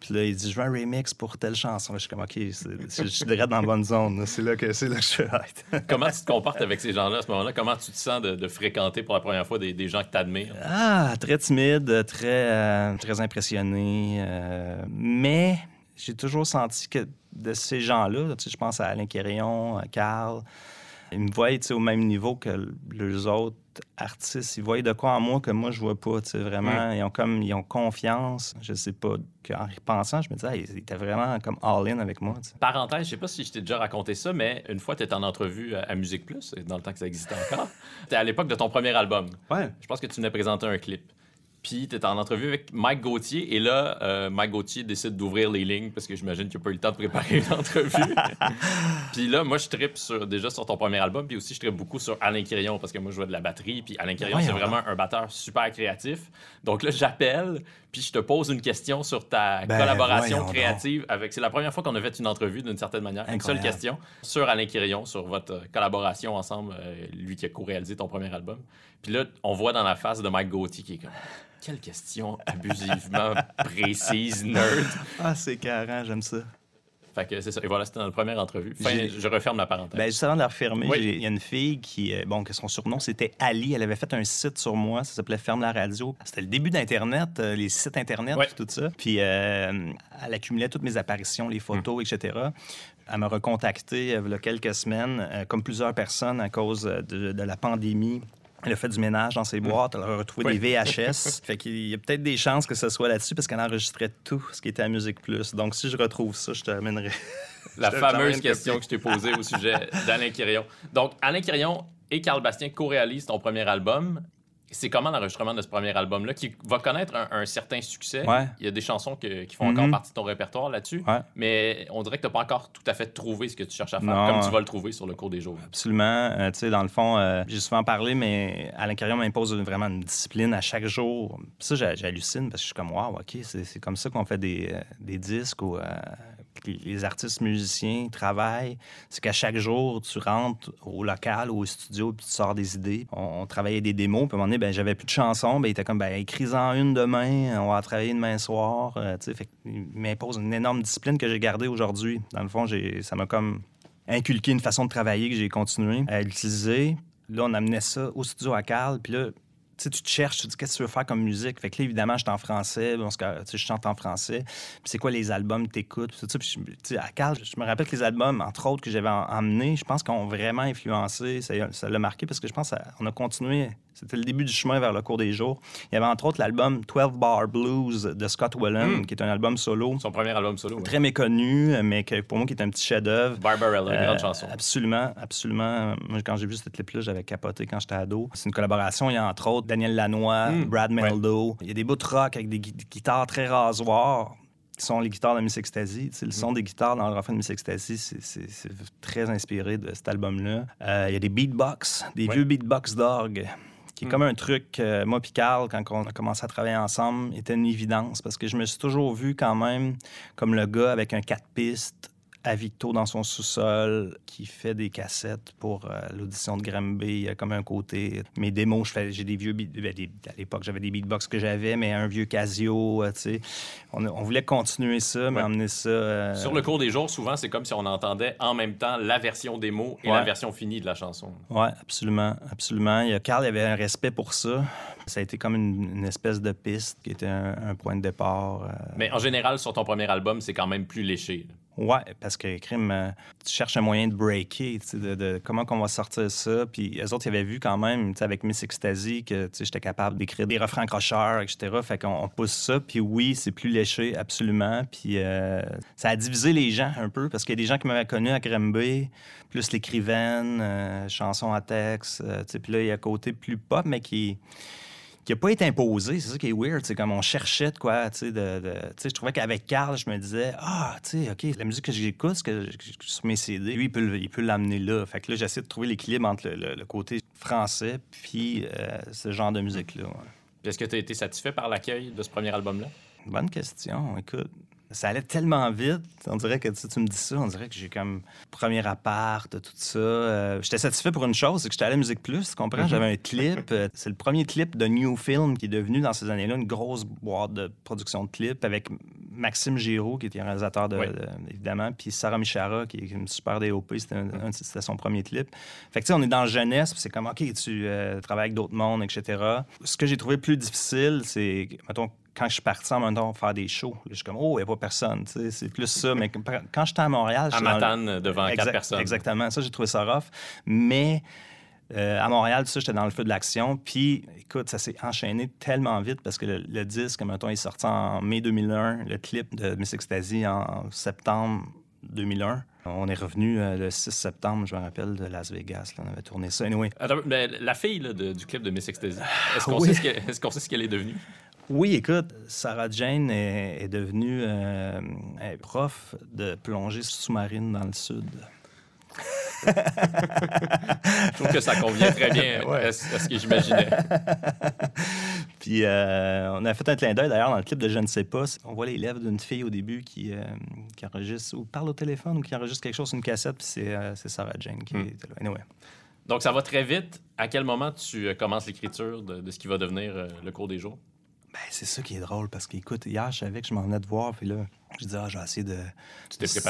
Puis là, il dit, je veux un remix pour telle chanson. Je suis comme, OK, je suis direct dans la bonne zone. C'est là que, c'est là que je suis être. Comment tu te comportes avec ces gens-là à ce moment-là? Comment tu te sens de, de fréquenter pour la première fois des, des gens que tu admires? Ah, très timide, très, euh, très impressionné. euh, mais j'ai toujours senti que de ces gens-là, tu sais, je pense à Alain Quérion, à Carl, ils me voient au même niveau que les autres artistes. Ils voient de quoi en moi que moi, je vois pas. Vraiment, ils ont comme ils ont confiance. Je sais pas. En y repensant, je me disais, ils étaient vraiment comme all-in avec moi. Parenthèse, je sais pas si je t'ai déjà raconté ça, mais une fois, tu étais en entrevue à, à Musique Plus, dans le temps que ça existait encore. C'était à l'époque de ton premier album. Ouais. Je pense que tu venais présenter un clip. Puis tu étais en entrevue avec Mike Gauthier, et là, euh, Mike Gauthier décide d'ouvrir les lignes parce que j'imagine qu'il n'a pas eu le temps de préparer une entrevue. puis là, moi, je tripe sur, déjà sur ton premier album, puis aussi, je tripe beaucoup sur Alain Quirion parce que moi, je jouais de la batterie, puis Alain Quirion, c'est vraiment un batteur super créatif. Donc là, j'appelle, puis je te pose une question sur ta Ben, collaboration créative avec. C'est la première fois qu'on a fait une entrevue d'une certaine manière. Une seule question sur Alain Quirion, sur votre euh, collaboration ensemble, euh, lui qui a co-réalisé ton premier album. Puis là, on voit dans la face de Mike Gauthier qui est comme. Quelle question abusivement précise, nerd. Ah, c'est carré, j'aime ça. Fait que c'est ça. Et voilà, c'était la première entrevue. Fin, J'ai- je referme la parenthèse. Ben, juste avant de la refermer, Oui. il y a une fille qui, euh, bon, que son surnom c'était Ali. Elle avait fait un site sur moi, ça s'appelait Ferme la radio. C'était le début d'Internet, euh, les sites Internet, puis tout ça. Puis euh, elle accumulait toutes mes apparitions, les photos, etc. Elle m'a recontacté il y a quelques semaines, comme plusieurs personnes, à cause de, de la pandémie. Elle a fait du ménage dans ses boîtes, elle a retrouvé Oui. des VHS. fait qu'il y a peut-être des chances que ce soit là-dessus parce qu'elle enregistrait tout ce qui était à Musique Plus. Donc si je retrouve ça, je te ramènerai. La te- fameuse question copie. que je t'ai posée au sujet d'Alain Quirion. Donc, Alain Quirion et Carl Bastien co-réalisent ton premier album. C'est comment l'enregistrement de ce premier album-là, qui va connaître un, un certain succès? Ouais. Il y a des chansons que- qui font encore Mhm. partie de ton répertoire là-dessus, Ouais. mais on dirait que tu n'as pas encore tout à fait trouvé ce que tu cherches à faire, Non. comme tu vas le trouver sur le cours des jours. Absolument. Euh, tu sais, dans le fond, euh, j'ai souvent parlé, mais Alain Carrion m'impose vraiment une discipline à chaque jour. Ça, j'hallucine parce que je suis comme, waouh, OK, c'est comme ça qu'on fait des, euh, des disques ou euh, les, artistes musiciens travaillent. C'est qu'à chaque jour, tu rentres au local ou au studio puis tu sors des idées. On, travaillait des démos, puis à un moment donné, ben, j'avais plus de chansons. Ben, il était comme, ben, écris-en une demain, on va travailler demain soir. Euh, qu'il m'impose une énorme discipline que j'ai gardée aujourd'hui. Dans le fond, ça m'a comme inculqué une façon de travailler que j'ai continué à utiliser. Là, on amenait ça au studio à Carl, puis là, tu tu te cherches, tu te dis qu'est-ce que tu veux faire comme musique? Fait que là, évidemment, je suis en français, bon, tu je chante en français. Puis c'est quoi les albums que t'écoutes, puis tout ça. Puis tu à Carl, je me rappelle que les albums, entre autres, que j'avais en- emmenés, je pense qu'ils ont vraiment influencé. Ça l'a marqué parce que je pense qu'on a continué. C'était le début du chemin vers le cours des jours. Il y avait entre autres l'album 12 Bar Blues de Scott Whelan, Mm. qui est un album solo, Son premier album solo. ouais. très méconnu, mais que pour moi, qui est un petit chef-d'œuvre. Barbarella, une Euh, grande chanson. Absolument, absolument. Moi, quand j'ai vu ce clip-là, j'avais capoté quand j'étais ado. C'est une collaboration. Il y a entre autres Daniel Lanois, Mm, Brad Meldo. Il y a des bouts de rock avec des, gui- des guitares très rasoirs qui sont les guitares de Miss Ecstasy. Le son des guitares dans le refrain de Miss Ecstasy, c'est- très inspiré de cet album-là. Euh, il y a des beatbox, des Ouais. vieux beatbox d'orgue qui est Mm. comme un truc, moi puis Carl, quand on a commencé à travailler ensemble, était une évidence parce que je me suis toujours vu quand même comme le gars avec un 4 pistes à Victo dans son sous-sol qui fait des cassettes pour euh, l'audition de Granby. Il y a comme un côté. Mes démos, j'ai des vieux. ben, des- à l'époque, j'avais des beatbox que j'avais, mais un vieux Casio, euh, tu sais. On, voulait continuer ça, mais Ouais. emmener ça. euh, Sur le cours des jours, souvent, c'est comme si on entendait en même temps la version démo et la version finie de la chanson. Oui, absolument, absolument. Il y a, Carl il avait un respect pour ça. Ça a été comme une, une espèce de piste qui était un, un point de départ. Mais en général, sur ton premier album, c'est quand même plus léché. Ouais, parce que crime, euh, tu cherches un moyen de breaker, de, de comment qu'on va sortir ça. Puis les autres, ils avaient vu quand même, avec Miss Ecstasy, que j'étais capable d'écrire des refrains accrocheurs, etc. Fait qu'on on pousse ça. Puis oui, c'est plus léché, absolument. Puis euh, ça a divisé les gens un peu, parce qu'il y a des gens qui m'avaient connu à Grimby, plus l'écrivaine, euh, chansons à texte. euh, puis là, il y a un côté plus pop, mais qui qui n'a pas été imposé. C'est ça qui est weird. C'est comme on cherchait de quoi. Tu sais, de, de- je trouvais qu'avec Carl, je me disais, ah, tu sais, OK, la musique que j'écoute, que sur mes CD, lui, il peut, il peut l'amener là. Fait que là, j'essaie de trouver l'équilibre entre le, le- le côté français puis euh, ce genre de musique-là. ouais. Est-ce que tu as été satisfait par l'accueil de ce premier album-là? Bonne question. Écoute, ça allait tellement vite. On dirait que tu, tu me dis ça, on dirait que j'ai comme premier appart, tout ça. Euh, j'étais satisfait pour une chose, c'est que j'étais à la Musique Plus, tu comprends? J'avais un clip. euh, c'est le premier clip de New Film qui est devenu dans ces années-là une grosse boîte de production de clips avec Maxime Giraud, qui était un réalisateur, de, Oui. de- évidemment, puis Sarah Michara, qui est une super DOP. C'était, un- c'était son premier clip. Fait que tu sais, on est dans la jeunesse, c'est comme, OK, tu euh, travailles avec d'autres mondes, etc. Ce que j'ai trouvé plus difficile, c'est, mettons, quand je suis parti en même temps faire des shows, là, je suis comme, oh, il n'y a pas personne. C'est plus ça. Mais quand j'étais à Montréal, À Matane, devant quatre personnes. Exactement. Ça, j'ai trouvé ça rough. Mais euh, à Montréal, tout ça, j'étais dans le feu de l'action. Puis, écoute, ça s'est enchaîné tellement vite parce que le, le disque, mettons, est sorti en mai 2001. Le clip de Miss Ecstasy en septembre 2001. On est revenu euh, le 6 septembre, je me rappelle, de Las Vegas. là. on avait tourné ça. Anyway, Attends, mais la fille là, de- du clip de Miss Ecstasy, est-ce qu'on Oui. sait, ce que- est-ce qu'on sait ce qu'elle est devenue? Oui, écoute, Sarah Jane est, est devenue euh, est prof de plongée sous-marine dans le sud. Je trouve que ça convient très bien Ouais. à, ce que j'imaginais. Puis euh, on a fait un clin d'œil d'ailleurs dans le clip de Je ne sais pas. On voit les lèvres d'une fille au début qui, euh, qui enregistre ou parle au téléphone ou qui enregistre quelque chose sur une cassette. Puis c'est euh, Sarah Jane qui Hmm. était là. Anyway. Donc, ça va très vite. À quel moment tu commences l'écriture de, de ce qui va devenir le cours des jours? Ben, c'est ça qui est drôle parce qu'écoute, hier, je savais que je m'en venais de voir. Puis là, je dis, ah, je vais essayer de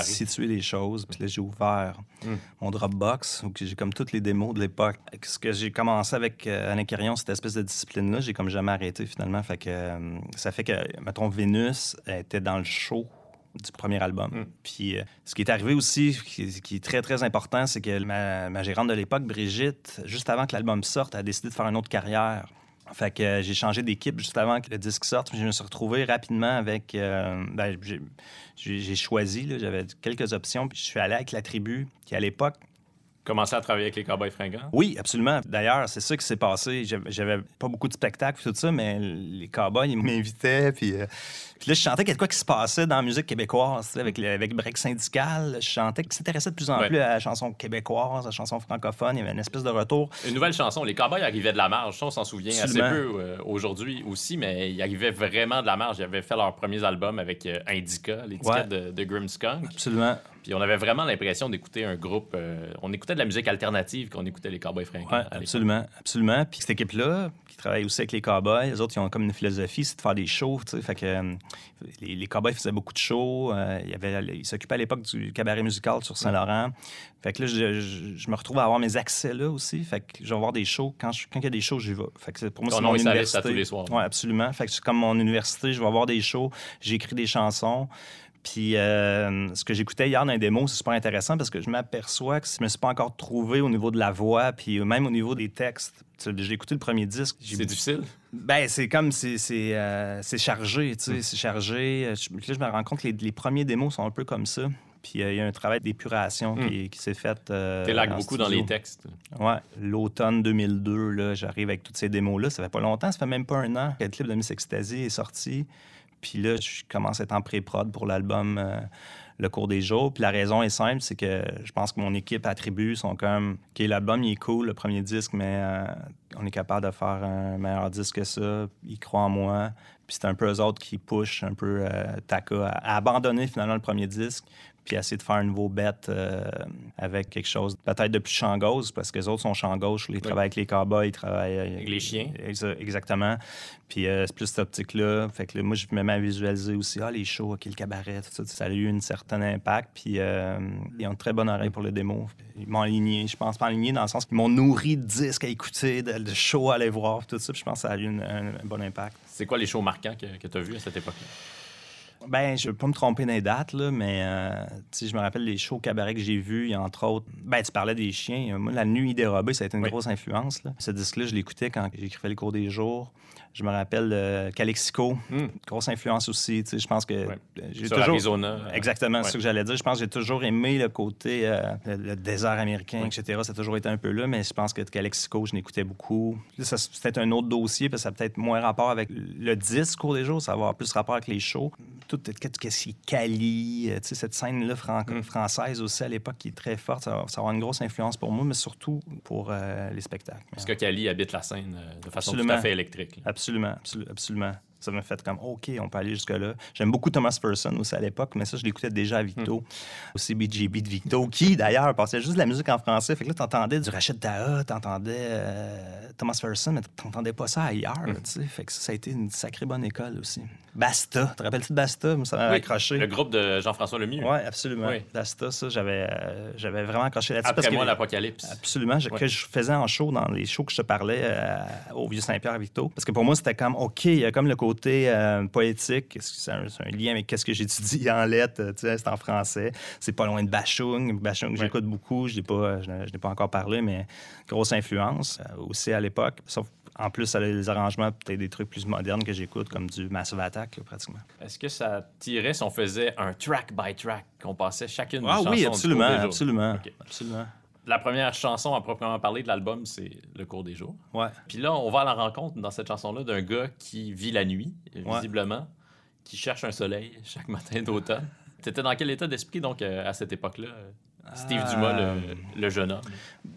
situer les choses. Puis là, j'ai ouvert Hmm. mon Dropbox où j'ai comme toutes les démos de l'époque. Ce que j'ai commencé avec euh, Alain Carillon, cette espèce de discipline-là, j'ai comme jamais arrêté finalement. Fait que euh, ça fait que, mettons, Vénus était dans le show du premier album. Mm. Puis euh, ce qui est arrivé aussi, qui, qui est très, très important, c'est que ma, ma gérante de l'époque, Brigitte, juste avant que l'album sorte, a décidé de faire une autre carrière. Fait que euh, j'ai changé d'équipe juste avant que le disque sorte. Je me suis retrouvé rapidement avec... euh, ben, j'ai- choisi, j'avais quelques options. Puis je suis allé avec la tribu, qui à l'époque... Commencer à travailler avec les Cowboys fringants? Oui, absolument. D'ailleurs, c'est ça qui s'est passé. J'avais- pas beaucoup de spectacles puis tout ça, mais les cowboys, ils m'invitaient. Puis, euh, puis là, je chantais de quoi qui se passait dans la musique québécoise, avec, le, Break Syndical. Je chantais qu'ils s'intéressaient de plus en Ouais. plus à la chanson québécoise, à la chanson francophone. Il y avait une espèce de retour. Une nouvelle chanson. Les Cowboys arrivaient de la marge. Ça, on s'en souvient Absolument. assez peu euh, aujourd'hui aussi, mais ils arrivaient vraiment de la marge. Ils avaient fait leurs premiers albums avec euh, Indica, l'étiquette de, de. Absolument. Puis on avait vraiment l'impression d'écouter un groupe. euh, on écoutait de la musique alternative quand on écoutait les Cowboys fringants. L'époque. absolument, absolument. Puis cette équipe-là, qui travaille aussi avec les Cowboys, les autres, ils ont comme une philosophie, c'est de faire des shows, tu sais. Fait que euh, les, les Cowboys faisaient beaucoup de shows. euh, il avait, ils s'occupaient à l'époque du cabaret musical sur Saint-Laurent. Fait que là, je, je- je me retrouve à avoir mes accès là aussi. Fait que je vais voir des shows. Quand, je- quand il y a des shows, j'y vais. Fait que pour moi, c'est mon université. tous les soirs. Oui, absolument. Fait que c'est comme mon université. Je vais voir des shows. J'écris des chansons. Puis euh, ce que j'écoutais hier dans les démos, c'est super intéressant parce que je m'aperçois que je me suis pas encore trouvé au niveau de la voix, puis même au niveau des textes. J'ai écouté le premier disque. C'est difficile. Ben, c'est comme, c'est euh, c'est chargé, tu sais, c'est chargé. Euh, je- Là, je me rends compte que les, les premiers démos sont un peu comme ça. Puis euh, il y a un travail d'épuration qui, qui s'est fait. Euh, en beaucoup dans les textes. Ouais, l'automne 2002, là, j'arrive avec toutes ces démos-là. Ça fait pas longtemps, ça fait même pas un an que le clip de Miss Ecstasy est sorti. Puis là, je commence à être en pré-prod pour l'album euh, Le cours des jours. Puis la raison est simple, c'est que je pense que mon équipe attribue sont comme OK, l'album il est cool, le premier disque, mais euh, on est capable de faire un meilleur disque que ça. Ils croient en moi. Puis c'est un peu eux autres qui push un peu euh, Taka à abandonner finalement le premier disque puis essayer de faire un nouveau bet euh, avec quelque chose peut-être de plus champ gauche, parce que les autres sont champ gauche. Ils travaillent avec les cowboys, ils travaillent Avec les chiens. Exa- Exactement. Puis euh, c'est plus cette optique-là. Fait que là, moi, je me mets à visualiser aussi, ah, les shows, OK, le cabaret, tout ça. Ça a eu un certain impact. Puis euh, ils ont une très bonne oreille pour le démo. Ils m'ont aligné, je pense pas aligné dans le sens qu'ils m'ont nourri de disques à écouter, de, de shows à aller voir, tout ça. Puis je pense que ça a eu une- un, un bon impact. C'est quoi les shows marquants que, que tu as vus à cette époque-là? Ben, je veux pas me tromper dans les dates, là, mais euh, je me rappelle les shows cabaret que j'ai vus, entre autres. Ben, tu parlais des chiens. Moi, La Nuit dérobée, ça a été une Oui. grosse influence. Là. Ce disque-là, je l'écoutais quand j'écrivais les cours des jours. Je me rappelle euh, Calexico, Hmm. grosse influence aussi. Tu sais, je pense que Ouais. euh, j'ai toujours. Arizona. euh, Exactement, Ouais. c'est ce que j'allais dire. Je pense que j'ai toujours aimé le côté, euh, le, le désert américain, etc. Ça a toujours été un peu là, mais je pense que Calexico, je l'écoutais beaucoup. Peut-être un autre dossier, parce que ça a peut-être moins rapport avec le disque cours des jours, ça va avoir plus rapport avec les shows. Tout ce qui est Cali, tu sais, cette scène-là franco- Mm. française aussi à l'époque qui est très forte, ça va, ça va avoir une grosse influence pour moi, mais surtout pour euh, les spectacles. Parce que Cali habite la scène de façon tout à fait électrique. là. Absolument, absolu- absolument. Ça m'a fait comme, OK, on peut aller jusque-là. J'aime beaucoup Thomas Person aussi à l'époque, mais ça, je l'écoutais déjà à Victo. Aussi BGB de Victo, qui d'ailleurs passait juste de la musique en français. Fait que là, t'entendais du Rachid Taha, t'entendais euh, Thomas Person, mais t'entendais pas ça ailleurs, tu sais. Fait que ça, ça a été une sacrée bonne école aussi. Basta, te rappelles-tu de Basta? Ça m'a Oui, accroché. Le groupe de Jean-François Lemieux. Oui, absolument. Oui. Basta, ça, j'avais euh, j'avais vraiment accroché là-dessus. Après parce moi, l'apocalypse. Absolument. Je-. Que je faisais en show dans les shows que je te parlais euh, au Vieux-Saint-Pierre à Victo. Parce que pour moi, c'était comme, OK, il y a comme le côté euh, poétique. C'est un, lien avec qu'est-ce que j'étudie en lettres. Tu sais, c'est en français. C'est pas loin de Bachung. Bachung, Ouais. j'écoute beaucoup. Je n'ai pas, je n'ai- je n'ai pas encore parlé, mais grosse influence euh, aussi à l'époque. Sauf en plus, ça a les arrangements, peut-être des trucs plus modernes que j'écoute, comme du Massive Attack, là, pratiquement. Est-ce que ça tirait si on faisait un track by track, qu'on passait chacune des Ah chansons oui, du absolument, absolument. OK. Absolument. La première chanson à proprement parler de l'album, c'est Le cours des jours. Ouais. Puis là, on va à la rencontre dans cette chanson-là d'un gars qui vit la nuit, Ouais. visiblement, qui cherche un soleil chaque matin d'automne. T'étais dans quel état d'esprit, donc, euh, à cette époque-là? euh, Steve Ah. Dumas, le, le jeune homme?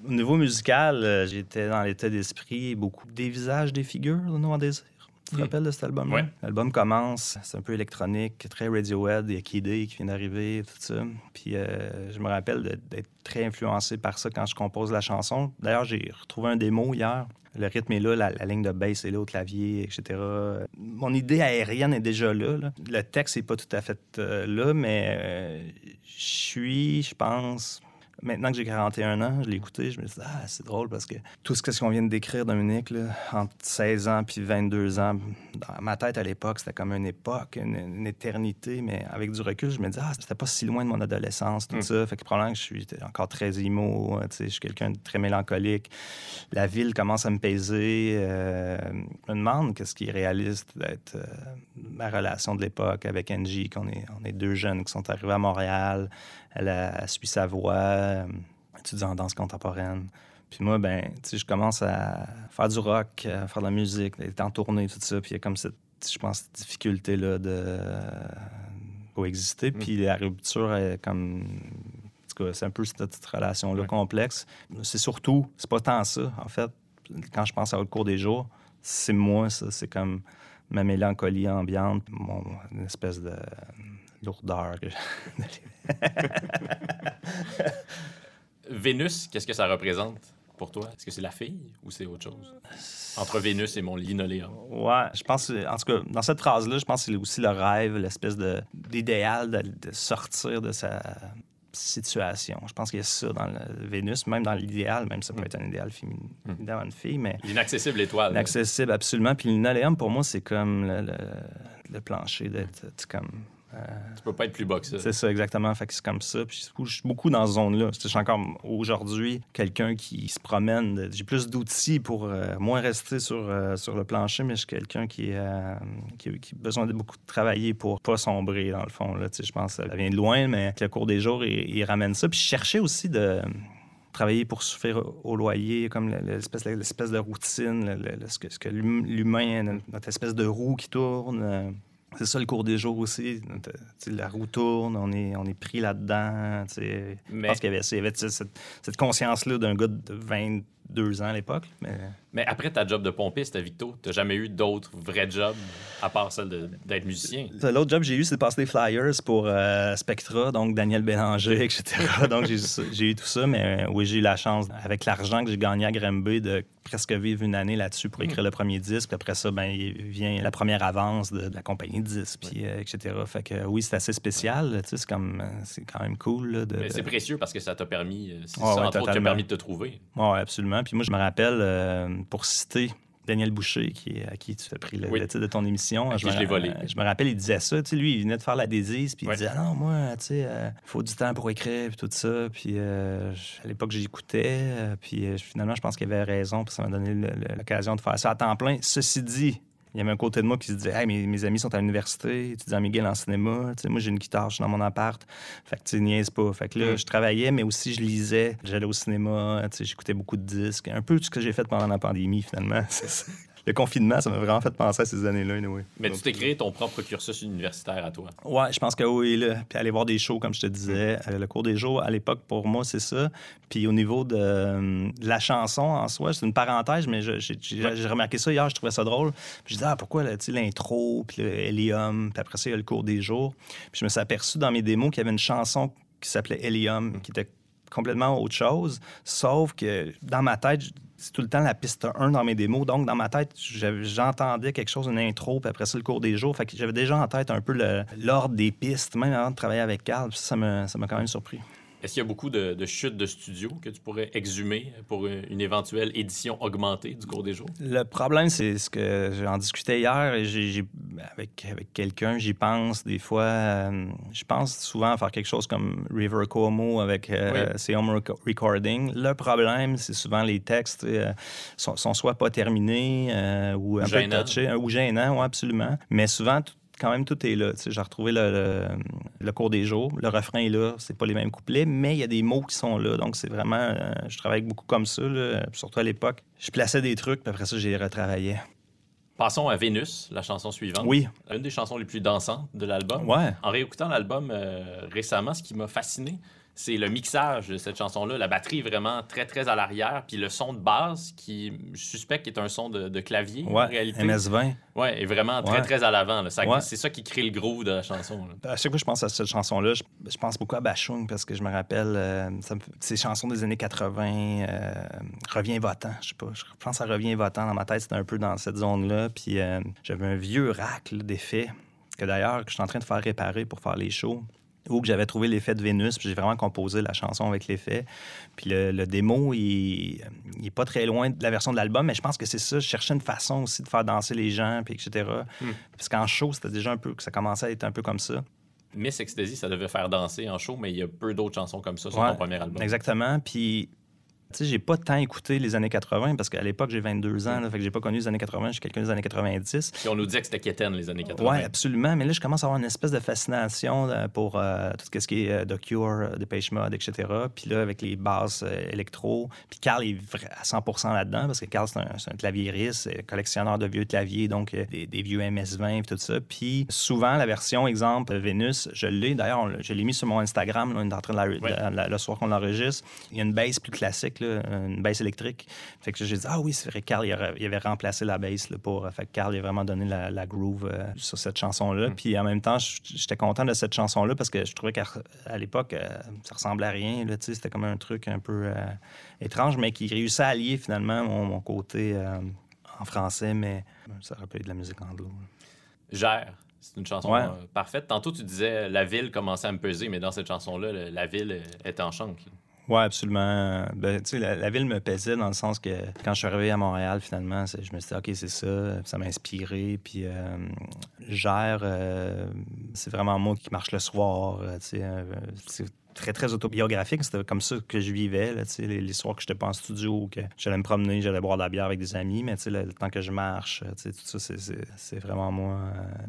Au niveau musical, euh, j'étais dans l'état d'esprit beaucoup des visages, des figures, le Noir Désir. Tu te rappelles de cet album Ouais. L'album commence, c'est un peu électronique, très Radiohead, il y a Kid A qui vient d'arriver, tout ça. Puis euh, je me rappelle d'être très influencé par ça quand je compose la chanson. D'ailleurs, j'ai retrouvé un démo hier. Le rythme est là, la, la ligne de bass est là au clavier, etc. Mon idée aérienne est déjà là. là. Le texte n'est pas tout à fait euh, là, mais euh, je suis, je pense, Maintenant que j'ai 41 ans, je l'ai écouté, je me dis, ah, c'est drôle parce que tout ce qu'on vient de décrire, Dominique, là, entre 16 ans puis 22 ans, dans ma tête à l'époque, c'était comme une époque, une, une éternité, mais avec du recul, je me dis, ah, c'était pas si loin de mon adolescence, tout Mm. ça. Fait que probablement que je suis encore très emo, hein, tu sais, je suis quelqu'un de très mélancolique. La ville commence à me peser. euh, je me demande qu'est-ce qui est réaliste d'être euh, ma relation de l'époque avec Angie, qu'on est, on est deux jeunes qui sont arrivés à Montréal. Elle a, suit sa voie, euh, étudie en danse contemporaine. Puis moi, ben, tu sais, je commence à faire du rock, à faire de la musique, être en tournée, tout ça. Puis il y a comme cette, je pense, cette difficulté-là de euh, coexister. Puis la rupture est comme... En tout cas, c'est un peu cette, cette relation-là Ouais. complexe. C'est surtout, c'est pas tant ça, en fait. Quand je pense à au cours des jours, c'est moi, ça. C'est comme ma mélancolie ambiante, mon une espèce de lourdeur. que- Vénus, qu'est-ce que ça représente pour toi? Est-ce que c'est la fille ou c'est autre chose? Entre Vénus et mon linoléum. Ouais, je pense, en tout cas, dans cette phrase-là, je pense que c'est aussi le rêve, l'espèce de- d'idéal de, de sortir de sa situation. Je pense qu'il y a ça dans le Vénus, même dans l'idéal, même ça peut Mm. être un idéal féminin, Mm. d'avoir une fille, mais L'inaccessible étoile. inaccessible absolument. Puis le linoléum, pour moi, c'est comme le, le- le plancher d'être, comme... euh, Tu peux pas être plus bas que ça. c'est ça, exactement. Fait que c'est comme ça. Puis je suis beaucoup dans cette zone-là. Je suis encore aujourd'hui quelqu'un qui se promène. J'ai plus d'outils pour euh, moins rester sur, euh, sur le plancher, mais je suis quelqu'un qui, qui, qui a besoin de beaucoup de travailler pour pas sombrer, dans le fond. Là. Je pense que ça vient de loin, mais avec le cours des jours, il, il ramène ça. Puis je cherchais aussi de travailler pour suffire au loyer, comme le- l'espèce, l'espèce de routine, le- le- le- ce que, ce que l'hum- l'humain, notre espèce de roue qui tourne. C'est ça le cours des jours aussi. La roue tourne, on est, on est pris là-dedans. Je pense qu'il y avait, il y avait cette, cette conscience-là d'un gars de 22 ans à l'époque. Mais... Mais après ta job de pompiste à Victo, t'as jamais eu d'autres vrais jobs à part celle d'être musicien? L'autre job que j'ai eu, c'est de passer des flyers pour euh, Spectra, donc Daniel Bélanger, etc. donc j'ai eu tout ça, mais euh, oui, j'ai eu la chance, avec l'argent que j'ai gagné à Grimby, de presque vivre une année là-dessus pour écrire le premier disque. Puis après ça, ben, il vient la première avance de, de la compagnie de disques, puis, euh, etc. Fait que euh, oui, c'est assez spécial. C'est comme, euh, c'est quand même cool. là, de, Mais c'est précieux parce que ça t'a permis, euh, c'est Ouais, ça, ouais, permis de te trouver. Oui, absolument. Puis moi, je me rappelle, euh, pour citer Daniel Boucher, qui, à qui tu as pris le, Oui. le titre de ton émission. À qui me je l'ai volé. euh, Je me rappelle, il disait ça. Tu sais, lui, il venait de faire la désise, puis il disait Ah non, moi, tu sais, euh, il faut du temps pour écrire, puis tout ça. Puis euh, je- à l'époque, j'écoutais, euh, puis finalement, je pense qu'il avait raison, puis ça m'a donné l'occasion de faire ça à temps plein. Ceci dit, il y avait un côté de moi qui se disait hey, mes, mes amis sont à l'université, étudiant Miguel en cinéma. Moi, j'ai une guitare, je suis dans mon appart. Fait que tu niaise pas. Fait que là, Mm. je travaillais, mais aussi je lisais. J'allais au cinéma, j'écoutais beaucoup de disques. Un peu ce que j'ai fait pendant la pandémie, finalement. C'est ça. Le confinement, ça m'a vraiment fait penser à ces années-là. anyway. Mais Donc, tu t'es créé ton propre cursus universitaire à toi. Ouais, je pense que oui, là. Puis aller voir des shows, comme je te disais. Euh, le cours des jours, à l'époque, pour moi, c'est ça. Puis au niveau de, euh, de la chanson en soi, c'est une parenthèse, mais j'ai remarqué ça hier, je trouvais ça drôle. Puis je disais, ah, pourquoi l'intro, puis le Helium, puis après ça, il y a le cours des jours. Puis je me suis aperçu dans mes démos qu'il y avait une chanson qui s'appelait Helium, qui était complètement autre chose, sauf que dans ma tête, c'est tout le temps la piste 1 dans mes démos. Donc, dans ma tête, j'entendais quelque chose, une intro, puis après ça, le cours des jours. Fait que j'avais déjà en tête un peu l'ordre des pistes, même avant de travailler avec Carl. Puis ça m'a quand même surpris. Est-ce qu'il y a beaucoup de, de chutes de studio que tu pourrais exhumer pour une, une éventuelle édition augmentée du cours des jours? Le problème, c'est ce que j'en discutais hier et avec, avec quelqu'un, j'y pense des fois. euh, je pense souvent à faire quelque chose comme River Cuomo avec euh, Oui. ses home rec- recording. Le problème, c'est souvent les textes euh, sont, sont soit pas terminés euh, ou un Gênant. peu touchés, ou gênants, oui, absolument. Mais souvent, tout- quand même, tout est là. J'ai retrouvé le, le- le cours des jours. Le refrain est là. C'est pas les mêmes couplets, mais il y a des mots qui sont là. Donc, c'est vraiment... euh, je travaille beaucoup comme ça, là, surtout à l'époque. Je plaçais des trucs, puis après ça, j'ai retravaillé. Passons à Vénus, la chanson suivante. Oui, Une des chansons les plus dansantes de l'album. ouais. En réécoutant l'album euh, récemment, ce qui m'a fasciné, c'est le mixage de cette chanson-là. La batterie est vraiment très, très à l'arrière, puis le son de basse, qui je suspecte est un son de, de clavier, en réalité. MS-20. Ouais, est vraiment très, Ouais. très à l'avant. Ouais. C'est ça qui crée le groove de la chanson. là. À chaque fois que je pense à cette chanson-là, je, je pense beaucoup à Bachung parce que je me rappelle euh, ça me fait- ces chansons des années 80, euh, Reviens votant, je sais pas. Je pense à Reviens votant dans ma tête, c'était un peu dans cette zone-là. Puis euh, j'avais un vieux rack d'effets que d'ailleurs que je suis en train de faire réparer pour faire les shows. Que j'avais trouvé l'effet de Vénus, puis j'ai vraiment composé la chanson avec l'effet. Puis le, le démo, il, il est pas très loin de la version de l'album, mais je pense que c'est ça. Je cherchais une façon aussi de faire danser les gens, puis etc. Hmm. Parce qu'en show, c'était déjà un peu, que ça commençait à être un peu comme ça. Miss Ecstasy, ça devait faire danser en show, mais il y a peu d'autres chansons comme ça sur Ouais, ton premier album. Exactement. Puis, tu sais, j'ai pas tant écouté les années 80 parce qu'à l'époque, j'ai 22 ans, là, fait que j'ai pas connu les années 80, j'ai quelqu'un des années 90. Puis on nous disait que c'était Kéten, les années 80. Oui, absolument. Mais là, je commence à avoir une espèce de fascination euh, pour euh, tout ce qui est euh, The Cure, euh, Mode, etc. Puis là, avec les basses euh, électro. Puis Carl est à 100 là-dedans parce que Carl, c'est un, un claviériste, collectionneur de vieux claviers, donc des, des vieux MS-20 et tout ça. Puis souvent, la version, exemple, Vénus, je l'ai. D'ailleurs, je l'ai mis sur mon Instagram. Là, on est en train de la, Ouais. de la- le soir qu'on l'enregistre. Il y a une basse plus classique, là, une basse électrique. Fait que j'ai dit, ah oui, c'est vrai, Carl, il, aurait- il avait remplacé la bass là, pour. Fait que Carl, il a vraiment donné la, la groove euh, sur cette chanson-là. Puis en même temps, j'étais content de cette chanson-là parce que je trouvais qu'à l'époque, euh, ça ressemblait à rien. C'était comme un truc un peu euh, étrange, mais qui réussit à allier finalement mon, mon côté euh, en français, mais ça rappelait de la musique anglo. Gère. C'est une chanson Ouais. euh, parfaite. Tantôt, tu disais la ville commençait à me peser, mais dans cette chanson-là, la ville euh, est en chante. Oui, absolument. Ben, la, la ville me pesait dans le sens que quand je suis arrivé à Montréal, finalement, je me suis dit, OK, c'est ça. Ça m'a inspiré. Puis, euh, gère, euh, c'est vraiment moi qui marche le soir. euh, euh, c'est très, très autobiographique. C'était comme ça que je vivais. Là, les, les soirs que j'étais pas en studio, que j'allais me promener, j'allais boire de la bière avec des amis. Mais le, le temps que je marche, euh, tout ça, c'est- vraiment moi.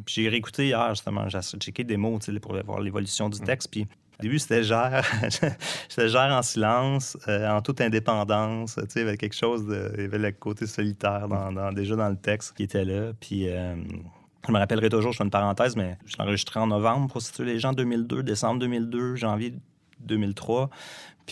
Puis j'ai réécouté hier, justement. J'ai checké des mots pour voir l'évolution du texte. Puis au début, c'était gère. J'étais gère en silence, euh, en toute indépendance. Tu sais, il y avait quelque chose de. Il y avait le côté solitaire déjà dans le texte qui était là. Puis. euh, je me rappellerai toujours, je fais une parenthèse, mais je l'ai enregistré en novembre pour situer les gens 2002, décembre 2002, janvier 2003.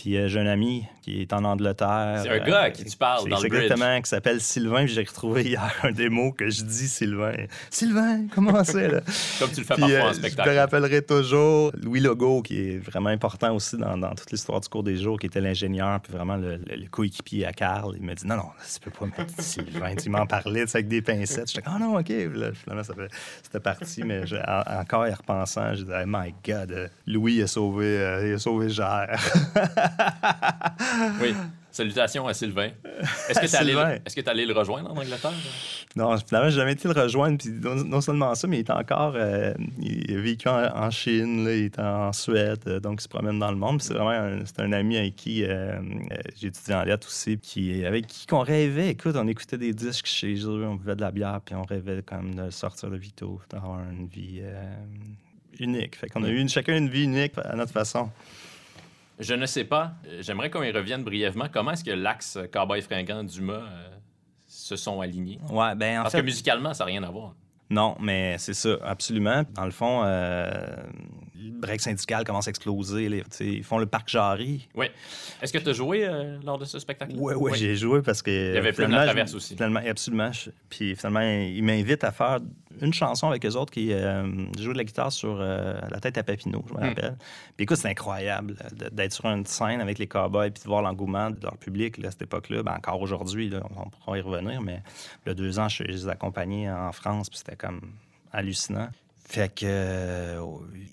Puis euh, j'ai un ami qui est en Angleterre. C'est un gars à qui tu parles dans le bridge. Exactement, qui s'appelle Sylvain. Puis j'ai retrouvé hier un démo que je dis Sylvain. Sylvain, comment c'est là? Comme tu le fais Puis, parfois euh, en Je me spectacle. rappellerai toujours Louis Legault, qui est vraiment important aussi dans, dans toute l'histoire du cours des jours, qui était l'ingénieur, puis vraiment le, le- le coéquipier à Carl. Il m'a dit non, non, tu peux pas mettre Sylvain. Tu m'en parlais tu sais, avec des pincettes. J'étais ah non, OK. Là, finalement, ça fait- c'était parti. Mais en- encore y repensant, je disais, my God, euh, Louis a sauvé, euh, il a sauvé Gère. Oui. Salutations à Sylvain. Est-ce que tu es, Sylvain. allé- le rejoindre en Angleterre? Non, finalement, j'ai jamais été le rejoindre. Puis non, non seulement ça, mais il est encore. euh, il a vécu en, en Chine, là, il est en Suède, euh, donc il se promène dans le monde. C'est vraiment un, un ami avec qui euh, j'ai étudié en lettres aussi, qui, avec qui qu'on rêvait. Écoute, on écoutait des disques chez eux, on buvait de la bière, puis on rêvait quand même de sortir de Vito, d'avoir une vie unique. Fait qu'on a eu une- chacun une vie unique à notre façon. Je ne sais pas. J'aimerais qu'on y revienne brièvement. Comment est-ce que l'axe Cowboy Fringant Dumas euh, se sont alignés? Ouais, ben en Parce fait. que musicalement, ça n'a rien à voir. Non, mais c'est ça, absolument. Dans le fond, euh, le break syndical commence à exploser. là. Ils font le parc Jarry. Oui. Est-ce que tu as joué euh, lors de ce spectacle? Oui, oui, j'ai joué parce que. Il y avait Plume la Traverse aussi. Finalement, absolument. Je- Puis finalement, ils m'invitent à faire une chanson avec eux autres qui euh, jouent de la guitare sur euh, La tête à Papineau, je me Hmm. rappelle. Puis écoute, c'est incroyable de- d'être sur une scène avec les cowboys puis de voir l'engouement de leur public là, à cette époque-là. Ben, encore aujourd'hui, on pourra y revenir, mais il y a deux ans, je les ai accompagnés en France, puis c'était comme hallucinant. Fait que euh,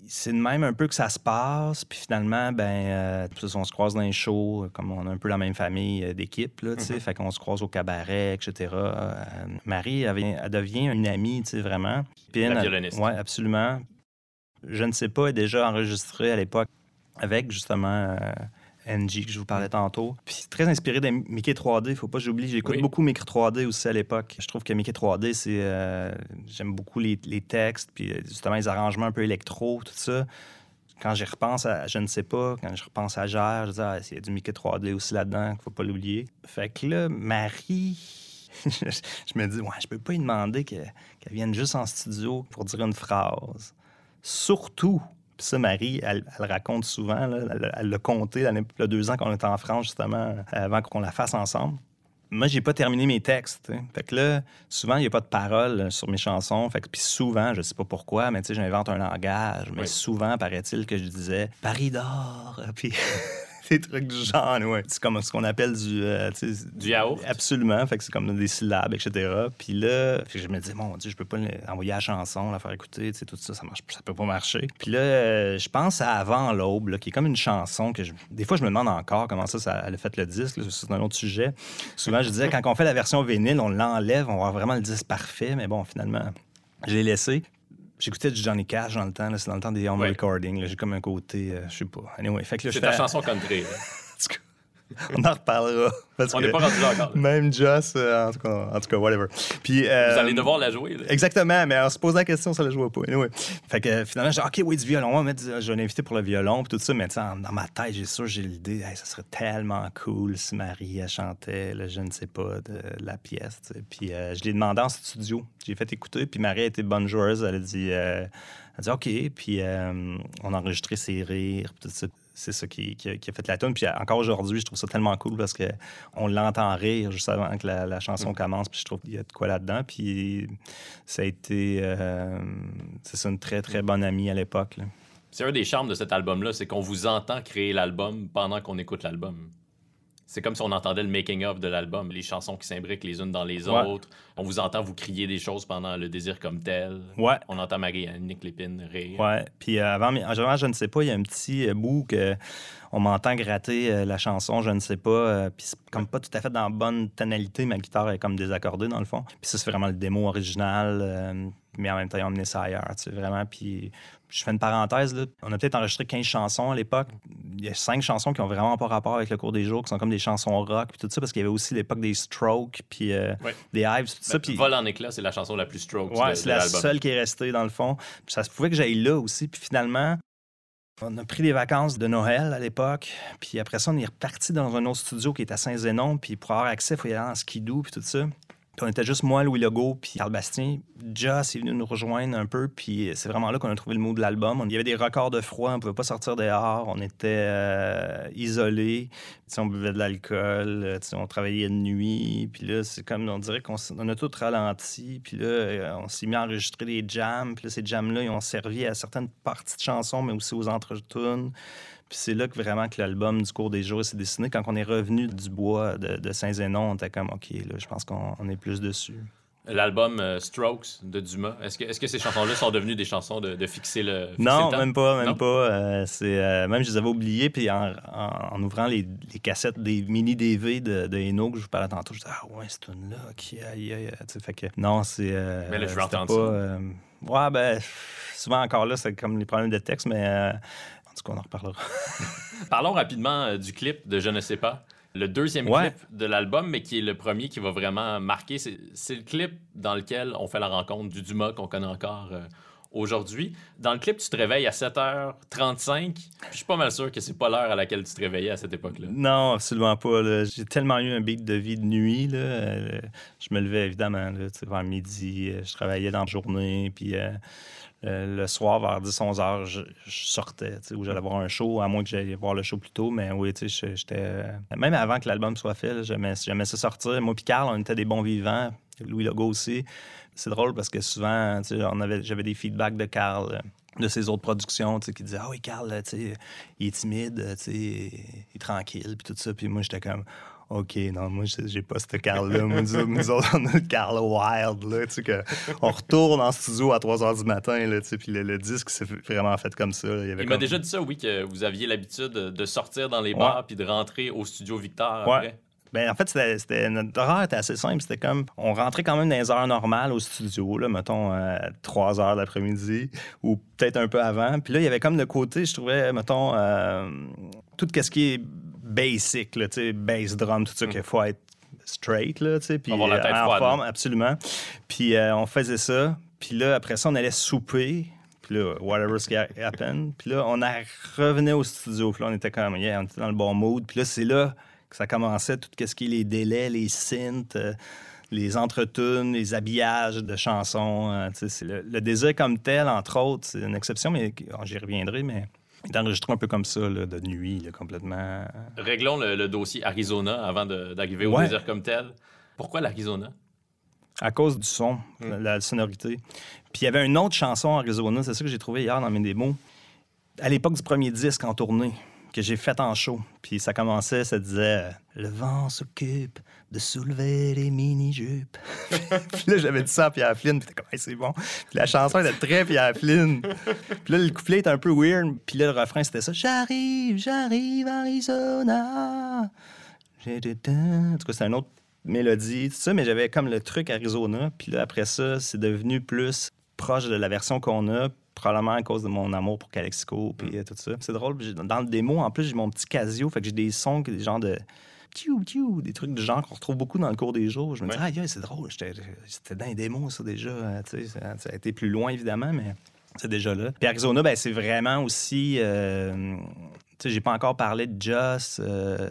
c'est de même un peu que ça se passe. Puis finalement, ben, euh, on se croise dans les shows, comme on a un peu la même famille euh, d'équipe, là, tu sais. Fait qu'on se croise au cabaret, etc. Euh, Marie, elle, elle devient une amie, tu sais, vraiment. Puis La elle- violoniste. Ouais, absolument. Je ne sais pas, elle est déjà enregistrée à l'époque avec justement NG que je vous parlais tantôt. Puis très inspiré de Mickey 3D, faut pas que j'oublie. J'écoute Oui. beaucoup Mickey 3D aussi à l'époque. Je trouve que Mickey 3D, c'est. euh, J'aime beaucoup les, les textes, puis euh, justement les arrangements un peu électro, tout ça. Quand j'y repense à Je ne sais pas, quand je repense à Gère, je dis, ah, il y a du Mickey 3D aussi là-dedans, qu'il faut pas l'oublier. Fait que là, Marie. je me dis, ouais, je peux pas lui demander que- qu'elle vienne juste en studio pour dire une phrase. Surtout, ça, Marie, elle, elle raconte souvent, là, elle elle l'a compté l'année- il y a deux ans qu'on était en France, justement, avant qu'on la fasse ensemble. Moi, j'ai pas terminé mes textes. Fait que là, souvent, il n'y a pas de paroles sur mes chansons. Fait que, puis souvent, je sais pas pourquoi, mais tu sais, j'invente un langage. Mais Oui. souvent, paraît-il que je disais Paris d'or, puis des trucs du genre, ouais. C'est comme ce qu'on appelle du. euh, Du yaourt? Absolument. Fait que c'est comme des syllabes, etc. Puis là, fait que je me dis, mon Dieu, je peux pas envoyer la chanson, la faire écouter, tout ça, ça marche, ça peut pas marcher. Puis là, euh, je pense à Avant l'aube, qui est comme une chanson que je- des fois, je me demande encore comment ça, ça elle a fait le disque. C'est un autre sujet. Souvent, je disais, quand on fait la version vinyle, on l'enlève, on va avoir vraiment le disque parfait. Mais bon, finalement, je l'ai laissé. J'écoutais du Johnny Cash dans le temps, c'est dans le temps des home Ouais. recording. là. J'ai comme un côté, euh, je sais pas. Anyway, fait que là, C'est ta fais- chanson country. On en reparlera. parce On n'est pas rendu là encore. Même Joss, euh, en, tout cas, en tout cas, whatever. Puis, euh, Vous allez devoir la jouer. là. Exactement, mais on se pose la question, ça le joue pas. Anyway. Fait que finalement, j'ai dit, OK, oui, du violon, on va mettre, je vais l'inviter pour le violon, puis tout ça, mais dans ma tête, j'ai sûr, j'ai l'idée, Hey, ça serait tellement cool si Marie, elle chantait, le je ne sais pas, de la pièce. Puis euh, je l'ai demandé en studio. J'ai fait écouter, puis Marie a été bonne joueuse. Elle a dit, euh, elle a dit OK, puis on a enregistré ses rires, puis tout ça. C'est ça qui, qui a, qui a fait la tune. Puis encore aujourd'hui, je trouve ça tellement cool parce que on l'entend rire juste avant que la, la chanson commence. Puis je trouve qu'il y a de quoi là-dedans. Puis ça a été, euh, c'est ça, une très très bonne amie à l'époque. C'est un des charmes de cet album-là, c'est qu'on vous entend créer l'album pendant qu'on écoute l'album. C'est comme si on entendait le making-of de l'album, les chansons qui s'imbriquent les unes dans les Ouais. autres. On vous entend vous crier des choses pendant le désir comme tel. Ouais. On entend Marie-Annick Lépine rire. Ouais. Puis euh, avant, je ne sais pas, il y a un petit euh, bout que on m'entend gratter euh, la chanson, je ne sais pas. puis c'est comme pas tout à fait dans la bonne tonalité. Ma guitare est comme désaccordée dans le fond. Puis ça, c'est vraiment le démo original. mais en même temps, ils ont emmené ça ailleurs, tu sais, vraiment. Puis je fais une parenthèse, là. On a peut-être enregistré 15 chansons à l'époque. Il y a cinq chansons qui ont vraiment pas rapport avec le cours des jours, qui sont comme des chansons rock, puis tout ça, parce qu'il y avait aussi l'époque des Strokes, puis euh, Ouais. des Hives, tout ça. Ben, puis... Vol en éclat, c'est la chanson la plus stroke Ouais, c'est la seule qui est restée dans le fond. Puis ça se pouvait que j'aille là aussi. Puis finalement, on a pris des vacances de Noël à l'époque. Puis après ça, on est reparti dans un autre studio qui est à Saint-Zénon. Puis pour avoir accès, il faut y aller en skidoo puis tout ça. On était juste moi, Louis Legault, puis Carl Bastien. Joss est venu nous rejoindre un peu, puis c'est vraiment là qu'on a trouvé le mot de l'album. Il y avait des records de froid, on pouvait pas sortir dehors, on était euh, isolés. On buvait de l'alcool, euh, on travaillait de nuit, puis là, c'est comme, on dirait qu'on a tout ralenti, puis là, euh, on s'est mis à enregistrer des jams, puis là, ces jams-là, ils ont servi à certaines parties de chansons, mais aussi aux entretunes. Puis c'est là que vraiment que l'album du cours des jours s'est dessiné. Quand on est revenu du bois de, de Saint-Zénon, on était comme, OK, là, je pense qu'on on est plus dessus. L'album euh, Strokes de Dumas, est-ce que, est que ces chansons-là sont devenues des chansons de, de fixer le. fixer Non, le temps? même pas, même Non? pas. Euh, c'est, euh, même je les avais oubliés, puis en, en- en ouvrant les, les cassettes des mini DV de, de Eno que je vous parlais tantôt, je disais Ah ouais, c'est une là qui aïe, aïe, tu sais, fait que non, c'est. euh, Mais là, je veux c'était entendre pas, ça. euh, ouais, ben, souvent encore là, c'est comme les problèmes de texte, mais euh, tout cas, on en reparlera. Parlons rapidement euh, du clip de Je ne sais pas. Le deuxième Ouais. clip de l'album, mais qui est le premier qui va vraiment marquer. C'est le clip dans lequel on fait la rencontre du Dumas qu'on connaît encore euh, aujourd'hui. Dans le clip, tu te réveilles à 7h35. puis Je suis pas mal sûr que c'est pas l'heure à laquelle tu te réveillais à cette époque-là. Non, absolument pas. J'ai tellement eu un beat de vie de nuit. Là. Euh, je me levais évidemment là, vers midi. Je travaillais dans la journée. Puis euh, euh, le soir, vers 10-11 heures, je, sortais. Ou j'allais voir un show, à moins que j'aille voir le show plus tôt. Mais oui, j'étais. euh, Même avant que l'album soit fait, j'aimais ça sortir. Moi, puis Carl, on était des bons vivants. Louis Legault aussi. C'est drôle parce que souvent, j'avais des feedbacks de Carl. euh, de ses autres productions, qui disaient Ah oui, Carl, il est timide, il est tranquille, puis tout ça. Puis moi, j'étais comme OK, non, moi, j'ai pas ce Carl-là. Moi, nous, nous autres, on a le Carl Wild, là, tu sais, que on retourne en studio à 3 h du matin, là, tu sais, puis le, le disque, c'est vraiment fait comme ça. là. Il, m'a déjà dit ça, oui, que vous aviez l'habitude de sortir dans les Ouais. bars puis de rentrer au studio Victor Ouais. après. Ben, en fait, c'était, c'était- notre horaire était assez simple. C'était comme, on rentrait quand même dans les heures normales au studio, là, mettons, à 3 heures l'après-midi, ou peut-être un peu avant. Puis là, il y avait comme le côté, je trouvais, mettons, euh, tout ce qui est basic, là, bass drum, tout ça, qu'il faut être straight, là, tu sais, puis Avoir la tête euh, en froide, forme, absolument. Puis euh, on faisait ça. Puis là, après ça, on allait souper. Puis là, whatever's qui happen. Puis là, on revenait au studio. Puis là, on était comme, yeah, on était dans le bon mood. Puis là, c'est là que ça commençait, tout ce qui est les délais, les synths, euh, les entretunes, les habillages de chansons. euh, tu sais, le, le désir comme tel, entre autres, c'est une exception, mais j'y reviendrai, mais d'enregistrer un peu comme ça, là, de nuit, là, complètement. Réglons le, le dossier Arizona avant d'arriver au Ouais. désir comme tel. Pourquoi l'Arizona? À cause du son, Mm. la sonorité. Puis il y avait une autre chanson Arizona, c'est ça que j'ai trouvé hier dans mes démos, à l'époque du premier disque en tournée, que j'ai fait en show. Puis ça commençait, ça disait euh, Le vent s'occupe de soulever les mini-jupes. Puis là, j'avais dit ça à Pierre Flynn, puis t'es comme c'est bon. Puis la chanson était très Pierre Flynn. Puis là, le couplet était un peu weird, puis là, le refrain, c'était ça J'arrive, j'arrive, Arizona. En tout cas, c'est une autre mélodie, tout ça, mais j'avais comme le truc Arizona. Puis là, après ça, c'est devenu plus proche de la version qu'on a, probablement à cause de mon amour pour Calexico, puis euh, tout ça. C'est drôle, dans le démo, en plus, j'ai mon petit Casio, fait que j'ai des sons, des genres de... Tiou, tiou, des trucs du genre qu'on retrouve beaucoup dans le cours des jours. Je me dis, ah, yeah, c'est drôle, j'étais- c'était dans les démos, ça, déjà. euh, tu sais, ça, ça a été plus loin, évidemment, mais c'est déjà là. Puis Arizona, ben, c'est vraiment aussi. euh, tu sais, j'ai pas encore parlé de Joss. euh,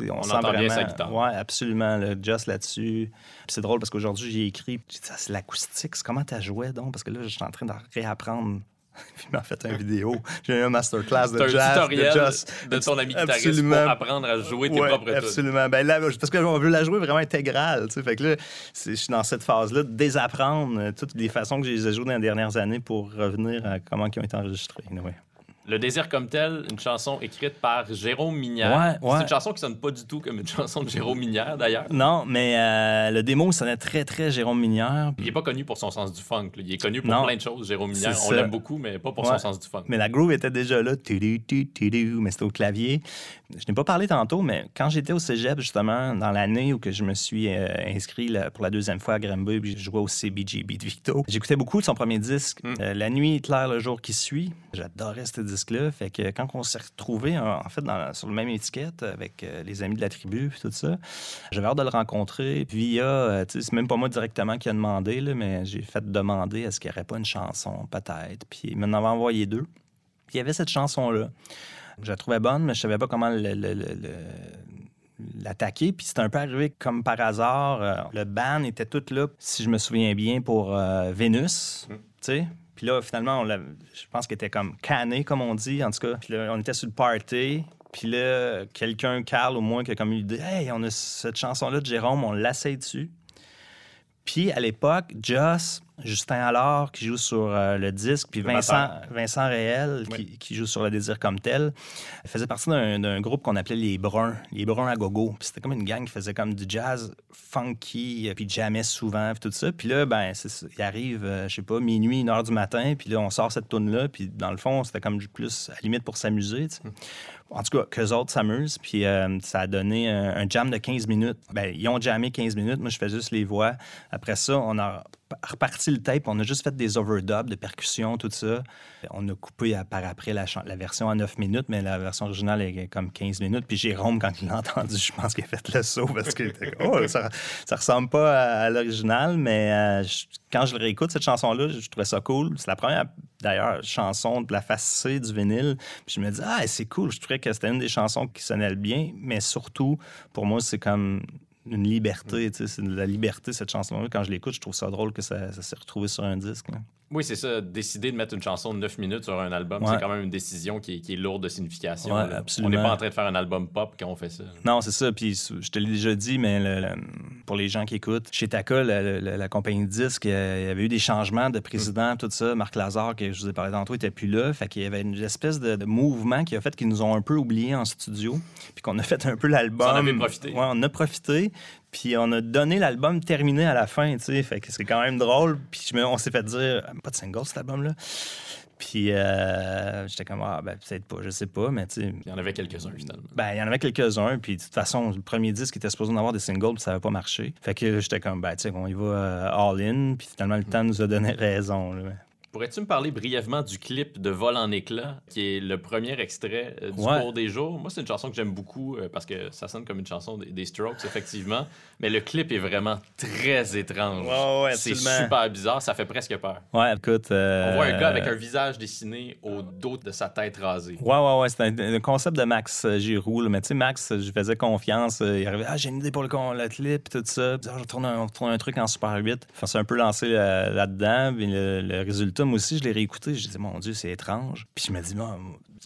on, On sent entend bien vraiment. sa guitare. Ouais, absolument. Le Joss là-dessus. C'est drôle parce qu'aujourd'hui, j'ai écrit. J'ai dit, Ah, c'est l'acoustique. c'est Comment t'as joué donc? Parce que là, je suis en train de réapprendre. Puis il m'a fait une vidéo. J'ai eu un masterclass de un jazz. tutoriel de, Joss. de ton ami guitariste pour apprendre à jouer tes Ouais, propres absolument. Ben là, parce qu'on veut la jouer vraiment intégrale. tu sais. Fait que là, je suis dans cette phase-là de désapprendre euh, toutes les façons que je les ai jouées dans les dernières années pour revenir à comment ils ont été enregistrés. anyway. Le désir comme tel, une chanson écrite par Jérôme Minière. Ouais, ouais. C'est une chanson qui sonne pas du tout comme une chanson de Jérôme Minière, d'ailleurs. Non, mais euh, le démo sonnait très, très Jérôme Minière. Il est pas connu pour son sens du funk. là. Il est connu pour Non. plein de choses, Jérôme Minière. On l'aime beaucoup, mais pas pour son sens du funk. Mais la groove était déjà là. Mais c'était au clavier. Je n'ai pas parlé tantôt, mais quand j'étais au cégep, justement, dans l'année où que je me suis euh, inscrit là, pour la deuxième fois à Granby, puis je jouais au CBGB de Victo, j'écoutais beaucoup de son premier disque, Mm. euh, La nuit éclaire le jour qui suit. J'adorais ce disque-là. Fait que quand on s'est retrouvés, en fait, dans- sur le même étiquette avec euh, les amis de la tribu, puis tout ça, j'avais hâte de le rencontrer. Puis euh, c'est même pas moi directement qui a demandé, là, mais j'ai fait demander est-ce qu'il n'y aurait pas une chanson, peut-être. Puis il m'en avait envoyé deux. Puis il y avait cette chanson-là. Je la trouvais bonne, mais je savais pas comment le- le- le- le- l'attaquer. Puis c'était un peu arrivé comme par hasard. Euh, le band était tout là, si je me souviens bien, pour euh, Vénus. Mm. Tu sais? Puis là, finalement, on je pense qu'il était comme canné, comme on dit, en tout cas. Puis là, on était sur le party. Puis là, quelqu'un, Carl au moins, qui a comme eu l'idée Hey, on a cette chanson-là de Jérôme, on l'essaye dessus. Puis à l'époque, Joss Justin Allard qui joue sur euh, le disque, puis Le Vincent. Vincent Réel qui, Oui. qui joue sur le désir comme tel. Faisait partie d'un groupe qu'on appelait les Bruns, les Bruns à gogo. Puis c'était comme une gang qui faisait comme du jazz funky, euh, puis jamais souvent, puis tout ça. Puis là, ben, il arrive, euh, je sais pas, minuit, une heure du matin, puis là, on sort cette tune-là, puis dans le fond, c'était comme plus à la limite pour s'amuser, sais. En tout cas, qu'eux autres s'amusent. Puis euh, ça a donné un, un jam de 15 minutes. Ben, ils ont jammé 15 minutes. Moi, je fais juste les voix. Après ça, on a reparti le tape. On a juste fait des overdubs de percussions, tout ça. On a coupé par après la, version à 9 minutes, mais la version originale est comme 15 minutes. Puis Jérôme, quand il l'a entendu, je pense qu'il a fait le saut parce comme, oh, ça, ça ressemble pas à, l'original. Mais euh, je- quand je le réécoute, cette chanson-là, je, je trouvais ça cool. C'est la première, d'ailleurs, chanson de la face C du vinyle. Puis je me dis, ah, c'est cool. Je trouvais que c'était une des chansons qui sonnait bien, mais surtout, pour moi, c'est comme une liberté. tu sais, C'est de la liberté, cette chanson-là. Quand je l'écoute, je trouve ça drôle que ça, ça s'est retrouvé sur un disque. là. Oui, c'est ça. Décider de mettre une chanson de 9 minutes sur un album, Ouais. c'est quand même une décision qui est, qui est lourde de signification. Ouais, là. absolument. On n'est pas en train de faire un album pop quand on fait ça. Non, c'est ça. Puis je te l'ai déjà dit, mais le- le- pour les gens qui écoutent, chez Taka, la, la- la compagnie de disques, euh, il y avait eu des changements de président, tout ça. Marc Lazare, que je vous ai parlé tantôt, était plus là. Fait qu'il y avait une espèce de, de mouvement qui a fait qu'ils nous ont un peu oubliés en studio. Puis qu'on a fait un peu l'album. Vous en avez profité. Ouais, on a profité. Puis on a donné l'album terminé à la fin, tu sais. Fait que c'est quand même drôle. Puis je me- on s'est fait dire, pas de single cet album-là. Puis euh, j'étais comme, ah, ben peut-être pas, je sais pas, mais tu sais, Il y en avait quelques-uns, finalement. ben, il y en avait quelques-uns, puis de toute façon, le premier disque était supposé en avoir des singles, puis ça n'avait pas marché. Fait que j'étais comme, ben, tu sais, on y va euh, all-in, puis finalement, le temps nous a donné raison. là. Pourrais-tu me parler brièvement du clip de Vol en éclats, qui est le premier extrait euh, du Ouais. cours des jours? Moi, c'est une chanson que j'aime beaucoup euh, parce que ça sonne comme une chanson des, des Strokes, effectivement. Mais le clip est vraiment très étrange. Ouais, c'est super bizarre, ça fait presque peur. Ouais, écoute. euh, On voit un gars avec un visage dessiné au dos de sa tête rasée. Ouais, ouais, ouais. C'est un, un concept de Max euh, Giroux. là. Mais tu sais, Max, euh, je lui faisais confiance. euh, Il arrivait, ah, j'ai une idée pour le, con- le clip, tout ça. Puis, ah, je tourne un, on tourne un truc en Super 8. Enfin, c'est un peu lancé euh, là-dedans. Le, le résultat, moi aussi, je l'ai réécouté. J'ai dit, mon Dieu, c'est étrange. Puis je me dis,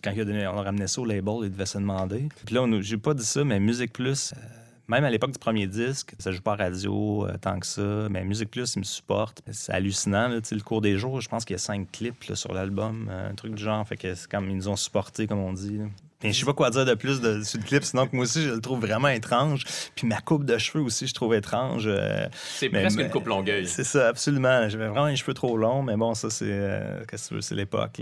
quand il a donné, on a ramené ça au label, il devait se demander. Puis là, j'ai pas dit ça, mais Musique Plus. euh, même à l'époque du premier disque, ça joue pas à radio euh, tant que ça, mais Musique Plus, ils me supportent. C'est hallucinant, le cours des jours. Je pense qu'il y a cinq clips sur l'album, euh, un truc du genre. Fait que c'est comme ils nous ont supportés, comme on dit. Mais je sais pas quoi dire de plus de, sur le clip, sinon que moi aussi, je le trouve vraiment étrange. Puis ma coupe de cheveux aussi, je trouve étrange. euh, C'est presque mais- une coupe longueuil. c'est ça, absolument. J'avais vraiment les cheveux trop longs, mais bon, ça, c'est. euh, Qu'est-ce que tu veux, c'est l'époque,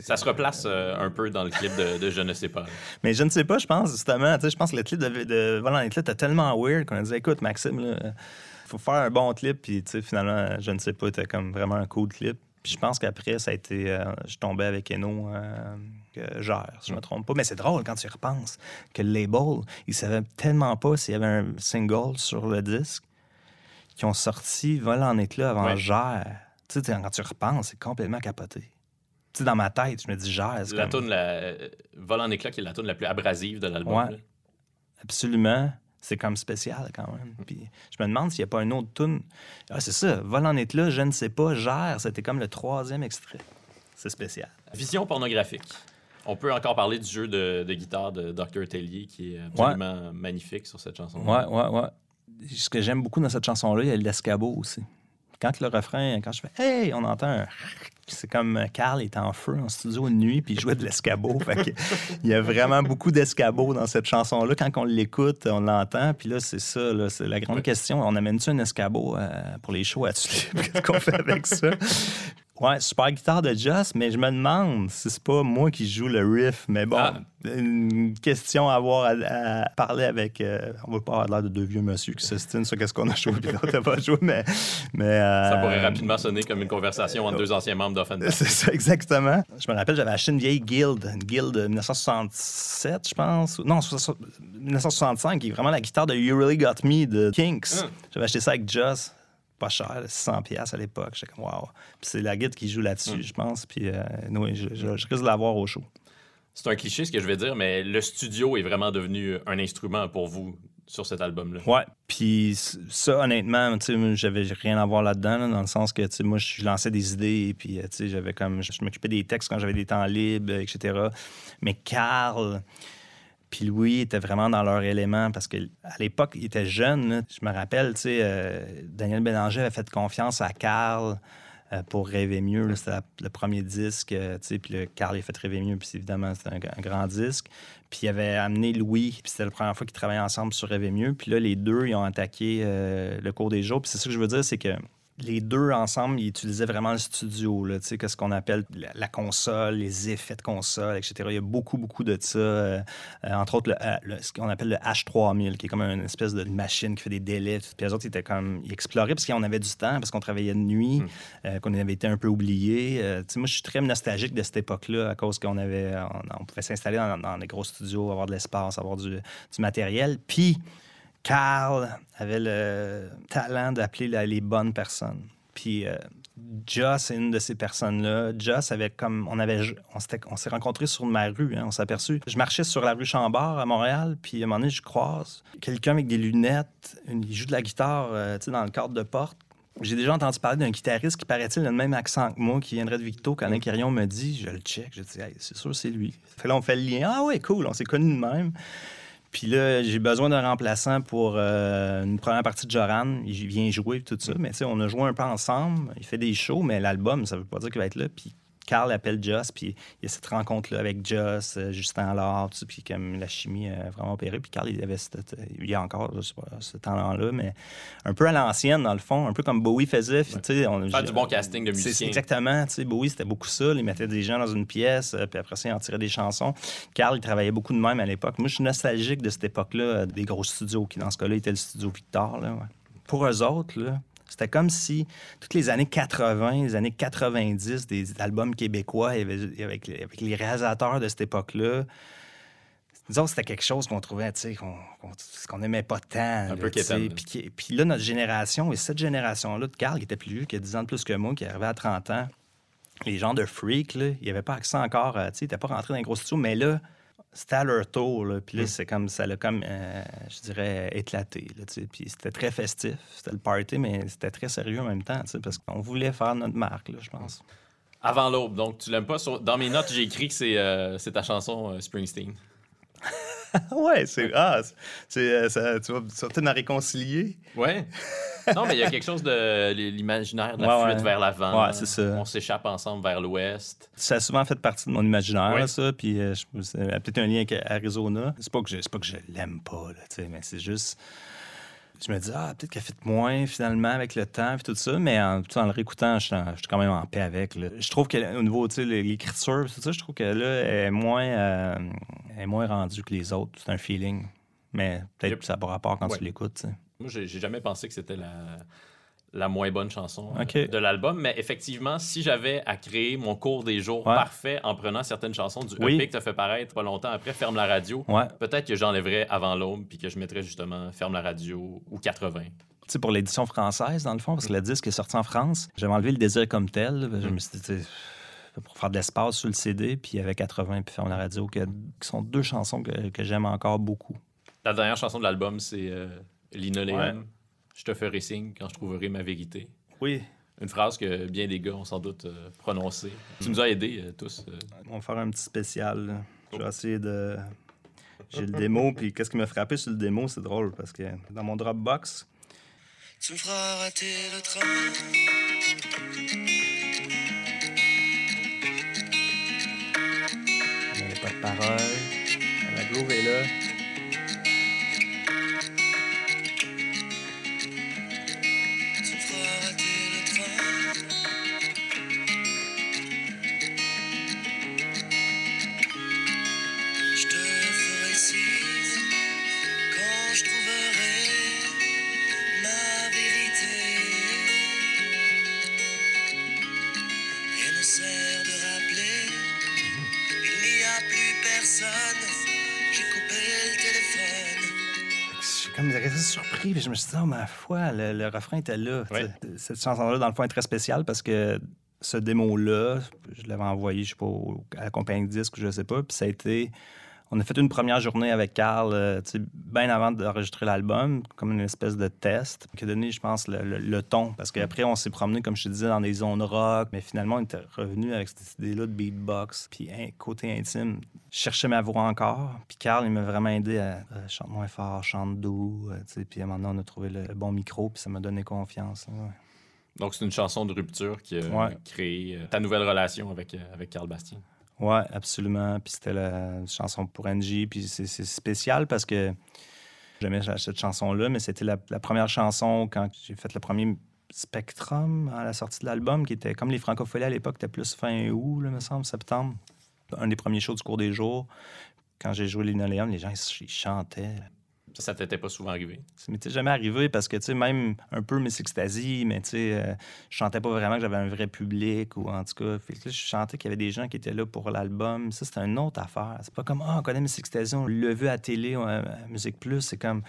Ça se replace euh, un peu dans le clip de, de Je ne sais pas. mais je ne sais pas, je pense, justement, tu sais, je pense que le clip de, de éclat était tellement weird qu'on a dit, écoute, Maxime, là, faut faire un bon clip, puis tu sais, finalement, je ne sais pas, c'était comme vraiment un cool clip. Puis je pense qu'après, ça a été. euh, je tombais avec Eno euh, que Gère, si je me trompe pas. Mais c'est drôle quand tu y repenses que le label, ils savaient tellement pas s'il y avait un single sur le disque qui ont sorti Vol en éclat avant Ouais. Gère. Tu sais, quand tu y repenses, c'est complètement capoté. Tu sais, dans ma tête, je me dis Gère. c'est La comme- la... euh, Vol en éclat, qui est la toune la plus abrasive de l'album. Ouais. Absolument. C'est comme spécial quand même. Puis je me demande s'il n'y a pas un autre tune. Ah, c'est ça. Vol en éclat, je ne sais pas. Gère, c'était comme le troisième extrait. C'est spécial. Vision pornographique. On peut encore parler du jeu de, de guitare de Dr. Tellier qui est absolument magnifique sur cette chanson. Ouais, ouais, ouais. Ce que j'aime beaucoup dans cette chanson-là, il y a l'escabeau aussi. Quand le refrain, quand je fais Hey, on entend un. C'est comme euh, Carl est en feu en studio une nuit, puis il jouait de l'escabeau. Il y a vraiment beaucoup d'escabeau dans cette chanson-là. Quand on l'écoute, on l'entend. Puis là, c'est ça, c'est la grande Ouais. question. On amène-tu un escabeau euh, pour les shows à Tulip? Qu'est-ce qu'on fait avec ça? Ouais, super guitare de Joss, mais je me demande si c'est pas moi qui joue le riff. Mais bon, Ah. une question à avoir à, à parler avec. euh, on va pas avoir l'air de deux vieux monsieur qui s'estinent sur qu'est-ce qu'on a joué puis l'autre n'a pas joué, mais. mais euh, Ça pourrait rapidement sonner comme une conversation entre deux anciens membres d'Offenbach. C'est ça, exactement. Je me rappelle, j'avais acheté une vieille guild, une guild de 1967, je pense. Non, 60 1965, qui est vraiment la guitare de You Really Got Me de Kinks. Hum. J'avais acheté ça avec Joss. Pas cher, 600 pièces à l'époque. J'étais comme, wow. Puis c'est la guide qui joue là-dessus, Hum. je pense. Puis, euh, oui, je, je- je risque de l'avoir au show. C'est un cliché ce que je vais dire, mais le studio est vraiment devenu un instrument pour vous sur cet album-là. Ouais. Puis ça, honnêtement, tu sais, j'avais rien à voir là-dedans, là, dans le sens que, tu sais, moi, je lançais des idées, et puis, euh, tu sais, j'avais comme, je, je m'occupais des textes quand j'avais des temps libres, etc. Mais Carl, Puis Louis était vraiment dans leur élément parce qu'à l'époque, il était jeune. Je me rappelle, tu sais, euh, Daniel Bélanger avait fait confiance à Carl euh, pour Rêver mieux. C'était le premier disque, tu sais, puis Carl a fait Rêver mieux, puis évidemment, c'était un, grand disque. Puis il avait amené Louis, puis c'était la première fois qu'ils travaillaient ensemble sur Rêver mieux. Puis là, les deux, ils ont attaqué le cours des jours. Puis c'est ça que je veux dire, c'est que les deux ensemble, ils utilisaient vraiment le studio, là, ce qu'on appelle la, console, les effets de console, etc. Il y a beaucoup, beaucoup de ça. Euh, euh, entre autres, euh, ce qu'on appelle le H3000, qui est comme une espèce de machine qui fait des délais. Puis les autres, ils étaient comme... Ils exploraient parce qu'on avait du temps, parce qu'on travaillait de nuit, hmm. qu'on avait été un peu oubliés. moi, je suis très nostalgique de cette époque-là à cause qu'on avait... On, pouvait s'installer dans, des gros studios, avoir de l'espace, avoir du, du matériel. Puis... Carl avait le talent d'appeler les bonnes personnes. Puis euh, Joss est une de ces personnes-là. Joss avait comme on avait on s'est rencontrés sur ma rue, hein, on s'est aperçu. Je marchais sur la rue Chambord à Montréal, puis à un moment donné, je croise quelqu'un avec des lunettes, il joue de la guitare, euh, tu sais, dans le cadre de porte. J'ai déjà entendu parler d'un guitariste qui paraît-il le même accent que moi, qui viendrait de Victo. Quand. Quirion me dit, je le check, je dis, c'est sûr, c'est lui. Fait là, on fait le lien. Ah ouais, cool, on s'est connus de même. Puis là, j'ai besoin d'un remplaçant pour euh, une première partie de Joran. Il vient jouer tout ça. Mais tu sais, on a joué un peu ensemble. Il fait des shows, mais l'album, ça veut pas dire qu'il va être là. Puis Carl appelle Joss, puis il y a cette rencontre-là avec Joss, euh, Justin Allard, puis comme la chimie a vraiment opéré. Puis Carl, il avait il y a encore ce talent-là, mais un peu à l'ancienne, dans le fond, un peu comme Bowie faisait. Ouais. On, Faire du bon casting de musiciens. Exactement. Bowie, c'était beaucoup ça. Il mettait des gens dans une pièce, euh, puis après ça, il en tirait des chansons. Carl, il travaillait beaucoup de même à l'époque. Moi, je suis nostalgique de cette époque-là, euh, des gros studios, qui dans ce cas-là était le studio Victor. Là, Pour eux autres, là, c'était comme si toutes les années 80, les années 90, des albums québécois avec, les réalisateurs de cette époque-là, disons c'était quelque chose qu'on trouvait, tu sais, qu'on n'aimait pas tant. Un peu puis, puis là, notre génération, et cette génération-là de Carl, qui était plus vieux, qui a 10 ans de plus que moi, qui arrivait à 30 ans, les gens de freak, là, il n'y avait pas accès encore, tu sais, ils n'étaient pas rentrés dans les gros studios, mais là, c'était à leur tour. Là. Puis là, mm. c'est comme ça l'a comme, euh, je dirais, éclaté. Là, puis c'était très festif. C'était le party, mais c'était très sérieux en même temps, parce qu'on voulait faire notre marque, là, je pense. Avant l'aube, donc tu l'aimes pas. Dans mes notes, j'ai écrit que c'est euh, ta chanson euh, Springsteen. ouais, c'est. Ah, c'est, ça, tu vas, peut-être me réconcilier. Ouais. Non, mais il y a quelque chose de l'imaginaire de la fuite vers l'avant. Ouais, c'est ça. On s'échappe ensemble vers l'ouest. Ça a souvent fait partie de mon imaginaire, ça. Puis euh, c'est peut-être un lien avec Arizona. C'est pas que je, pas que je l'aime pas, là, mais c'est juste je me dis, ah, peut-être qu'elle fait moins finalement avec le temps et tout ça, mais en, en le réécoutant, je suis quand même en paix avec. Je trouve qu'au niveau de l'écriture, tout ça, je trouve qu'elle est moins, euh, est moins rendue que les autres. C'est un feeling. Mais peut-être que ça n'a pas rapport quand tu l'écoutes. Moi, j'ai jamais pensé que c'était la, la moins bonne chanson euh, de l'album. Mais effectivement, si j'avais à créer mon cours des jours parfait en prenant certaines chansons du EP que tu as fait paraître pas longtemps après, Ferme la radio, peut-être que j'enlèverais Avant l'aube puis que je mettrais justement Ferme la radio ou 80. Tu sais, pour l'édition française, dans le fond, parce que le disque est sorti en France, j'avais enlevé le désir comme tel. Je me suis dit, pour faire de l'espace sur le CD, puis il y avait 80 puis Ferme la radio, qui sont deux chansons que, j'aime encore beaucoup. La dernière chanson de l'album, c'est euh, Linoleum. Je te ferai signe quand je trouverai ma vérité. Oui. Une phrase que bien des gars ont sans doute euh, prononcée. Tu nous as aidés euh, tous. Euh. On va faire un petit spécial. Je vais essayer de. J'ai le démo, puis qu'est-ce qui m'a frappé sur le démo, c'est drôle parce que dans mon Dropbox. Tu me feras rater le train. Il n'y a pas de parole. La groove est là. Surpris, puis je me suis dit, oh, ma foi, le, refrain était là. Cette chanson-là, dans le fond, est très spéciale parce que ce démo-là, je l'avais envoyé, je sais pas, à la compagnie de disque, je sais pas, puis ça a été. On a fait une première journée avec Carl, euh, tu sais, bien avant d'enregistrer l'album, comme une espèce de test qui a donné, je pense, le, le- le ton. Parce qu'après, on s'est promené, comme je te disais, dans des zones rock, mais finalement, on était revenu avec cette idée-là de beatbox, puis hein, côté intime. Je cherchais ma voix encore, puis Carl, il m'a vraiment aidé à euh, chante moins fort, chante doux, euh, puis à un moment donné, on a trouvé le, bon micro, puis ça m'a donné confiance. là, ouais. Donc, c'est une chanson de rupture qui a Ouais. créé euh, ta nouvelle relation avec, avec Carl Bastien. Ouais, absolument. Puis c'était la chanson pour Angie. Puis c'est spécial parce que j'aimais cette chanson-là, mais c'était la, première chanson quand j'ai fait le premier Spectrum à la sortie de l'album, qui était comme les francopholies à l'époque, c'était plus fin août, là, me semble, septembre. Un des premiers shows du cours des jours. Quand j'ai joué Linoleum, les gens, ils chantaient. Ça, ça t'était pas souvent arrivé. Ça m'était jamais arrivé parce que, tu sais, même un peu Miss Ecstasy, mais tu sais, euh, je chantais pas vraiment que j'avais un vrai public ou en tout cas. Je chantais qu'il y avait des gens qui étaient là pour l'album. Ça, c'était une autre affaire. C'est pas comme, ah, on connaît Miss Ecstasy, on l'a vu à télé, à Musique Plus. C'est comme,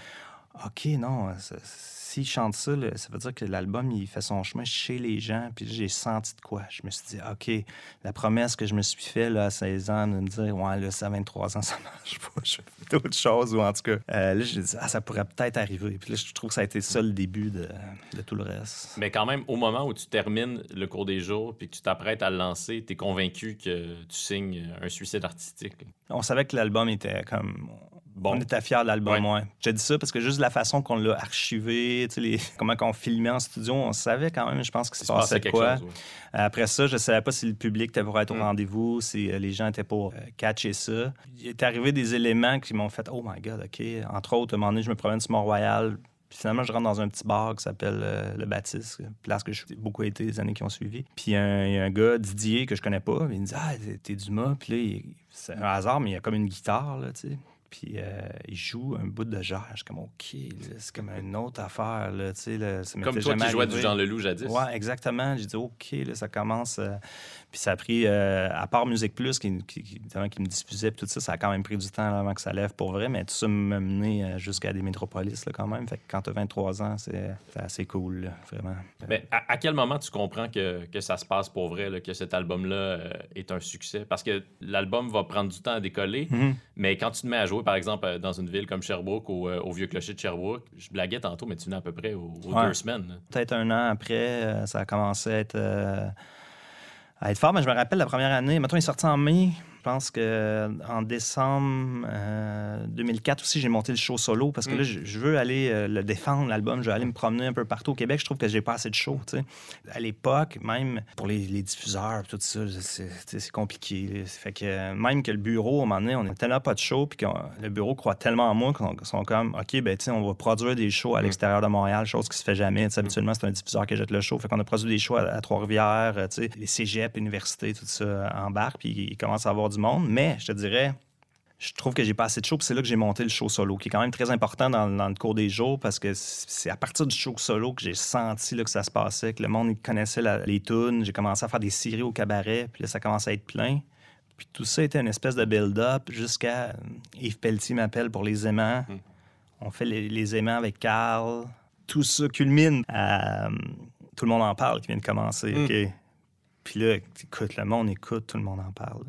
OK, non, s'il chante ça, là, ça veut dire que l'album, il fait son chemin chez les gens. Puis là, j'ai senti de quoi. Je me suis dit, OK, la promesse que je me suis fait là, à 16 ans, de me dire, ouais, là, ça à 23 ans, ça marche pas. Je fais d'autres choses. Ou en tout cas, euh, là, j'ai dit, ah, ça pourrait peut-être arriver. Puis là, je trouve que ça a été ça le début de, de tout le reste. Mais quand même, au moment où tu termines le cours des jours puis que tu t'apprêtes à le lancer, tu es convaincu que tu signes un suicide artistique. On savait que l'album était comme. Bon. On était fiers de l'album, Ouais. ouais. J'ai dit ça parce que juste la façon qu'on l'a archivé, les- comment qu'on filmait en studio, on savait quand même, je pense que c'est se passait quoi. chose. ouais. Après ça, je savais pas si le public était pour être au Mm. rendez-vous, si euh, les gens étaient pour euh, catcher ça. Il est arrivé des éléments qui m'ont fait Oh my God, OK. Entre autres, à un moment donné, je me promène sur Mont-Royal. Puis finalement, je rentre dans un petit bar qui s'appelle euh, Le Baptiste, place que j'ai beaucoup été les années qui ont suivi. Puis il y a un gars, Didier, que je connais pas, il me dit Ah, t'es- Dumas. Puis là, il- c'est un hasard, mais il y a comme une guitare, là, tu sais. Puis euh, il joue un bout de genre. Je suis comme OK, c'est comme une autre affaire, là, tu là, ça Comme toi qui jouais du Jean Leloup jadis. Ouais, exactement. J'ai dit, OK, là, ça commence. euh, Puis ça a pris, euh, à part Musique Plus, qui, qui, qui- évidemment, qui me diffusait, tout ça, ça a quand même pris du temps là, avant que ça lève pour vrai, mais tout ça m'a mené jusqu'à des métropolis, là, quand même. Fait que quand t'as 23 ans, c'est assez cool, là, vraiment. Mais à, à quel moment tu comprends que, que ça se passe pour vrai, que cet album-là est un succès? Parce que l'album va prendre du temps à décoller, Mhm. mais quand tu te mets à jouer, par exemple, euh, dans une ville comme Sherbrooke ou euh, au Vieux Clocher de Sherbrooke, je blaguais tantôt, mais tu venais à peu près aux, aux Ouais. deux semaines. Peut-être un an après, euh, ça a commencé à être, euh, à être fort, mais je me rappelle la première année. Mettons, il est sorti en mai. Je pense que en décembre euh, 2004 aussi, j'ai monté le show solo parce que Mm. là, je, je veux aller euh, le défendre, l'album. Je veux aller me promener un peu partout au Québec. Je trouve que j'ai pas assez de shows. tu sais. À l'époque, même pour les, les diffuseurs, tout ça, c'est compliqué. Fait que euh, même que le bureau, à un moment donné, on est tellement pas de show, puis que le bureau croit tellement en moi qu'ils sont comme, OK, ben, on va produire des shows à Mm. l'extérieur de Montréal, chose qui se fait jamais. Sais, Habituellement, c'est un diffuseur qui jette le show. Fait qu'on a produit des shows à, à Trois-Rivières, euh, les cégeps, universités, tout ça embarque, puis il commence à avoir du monde. Mais je te dirais, je trouve que j'ai pas assez de show, puis c'est là que j'ai monté le show solo, qui est quand même très important dans, dans le cours des jours, parce que c'est à partir du show solo que j'ai senti là, que ça se passait, que le monde connaissait la- les tunes. J'ai commencé à faire des séries au cabaret, puis là, ça commençait à être plein. Puis tout ça était une espèce de build-up jusqu'à euh, Yves Pelletier m'appelle pour les aimants. Mm. On fait les, les aimants avec Carl. Tout ça culmine à euh, Tout le monde en parle qui vient de commencer. Mm. OK? Puis là, écoute, le monde écoute, tout le monde en parle.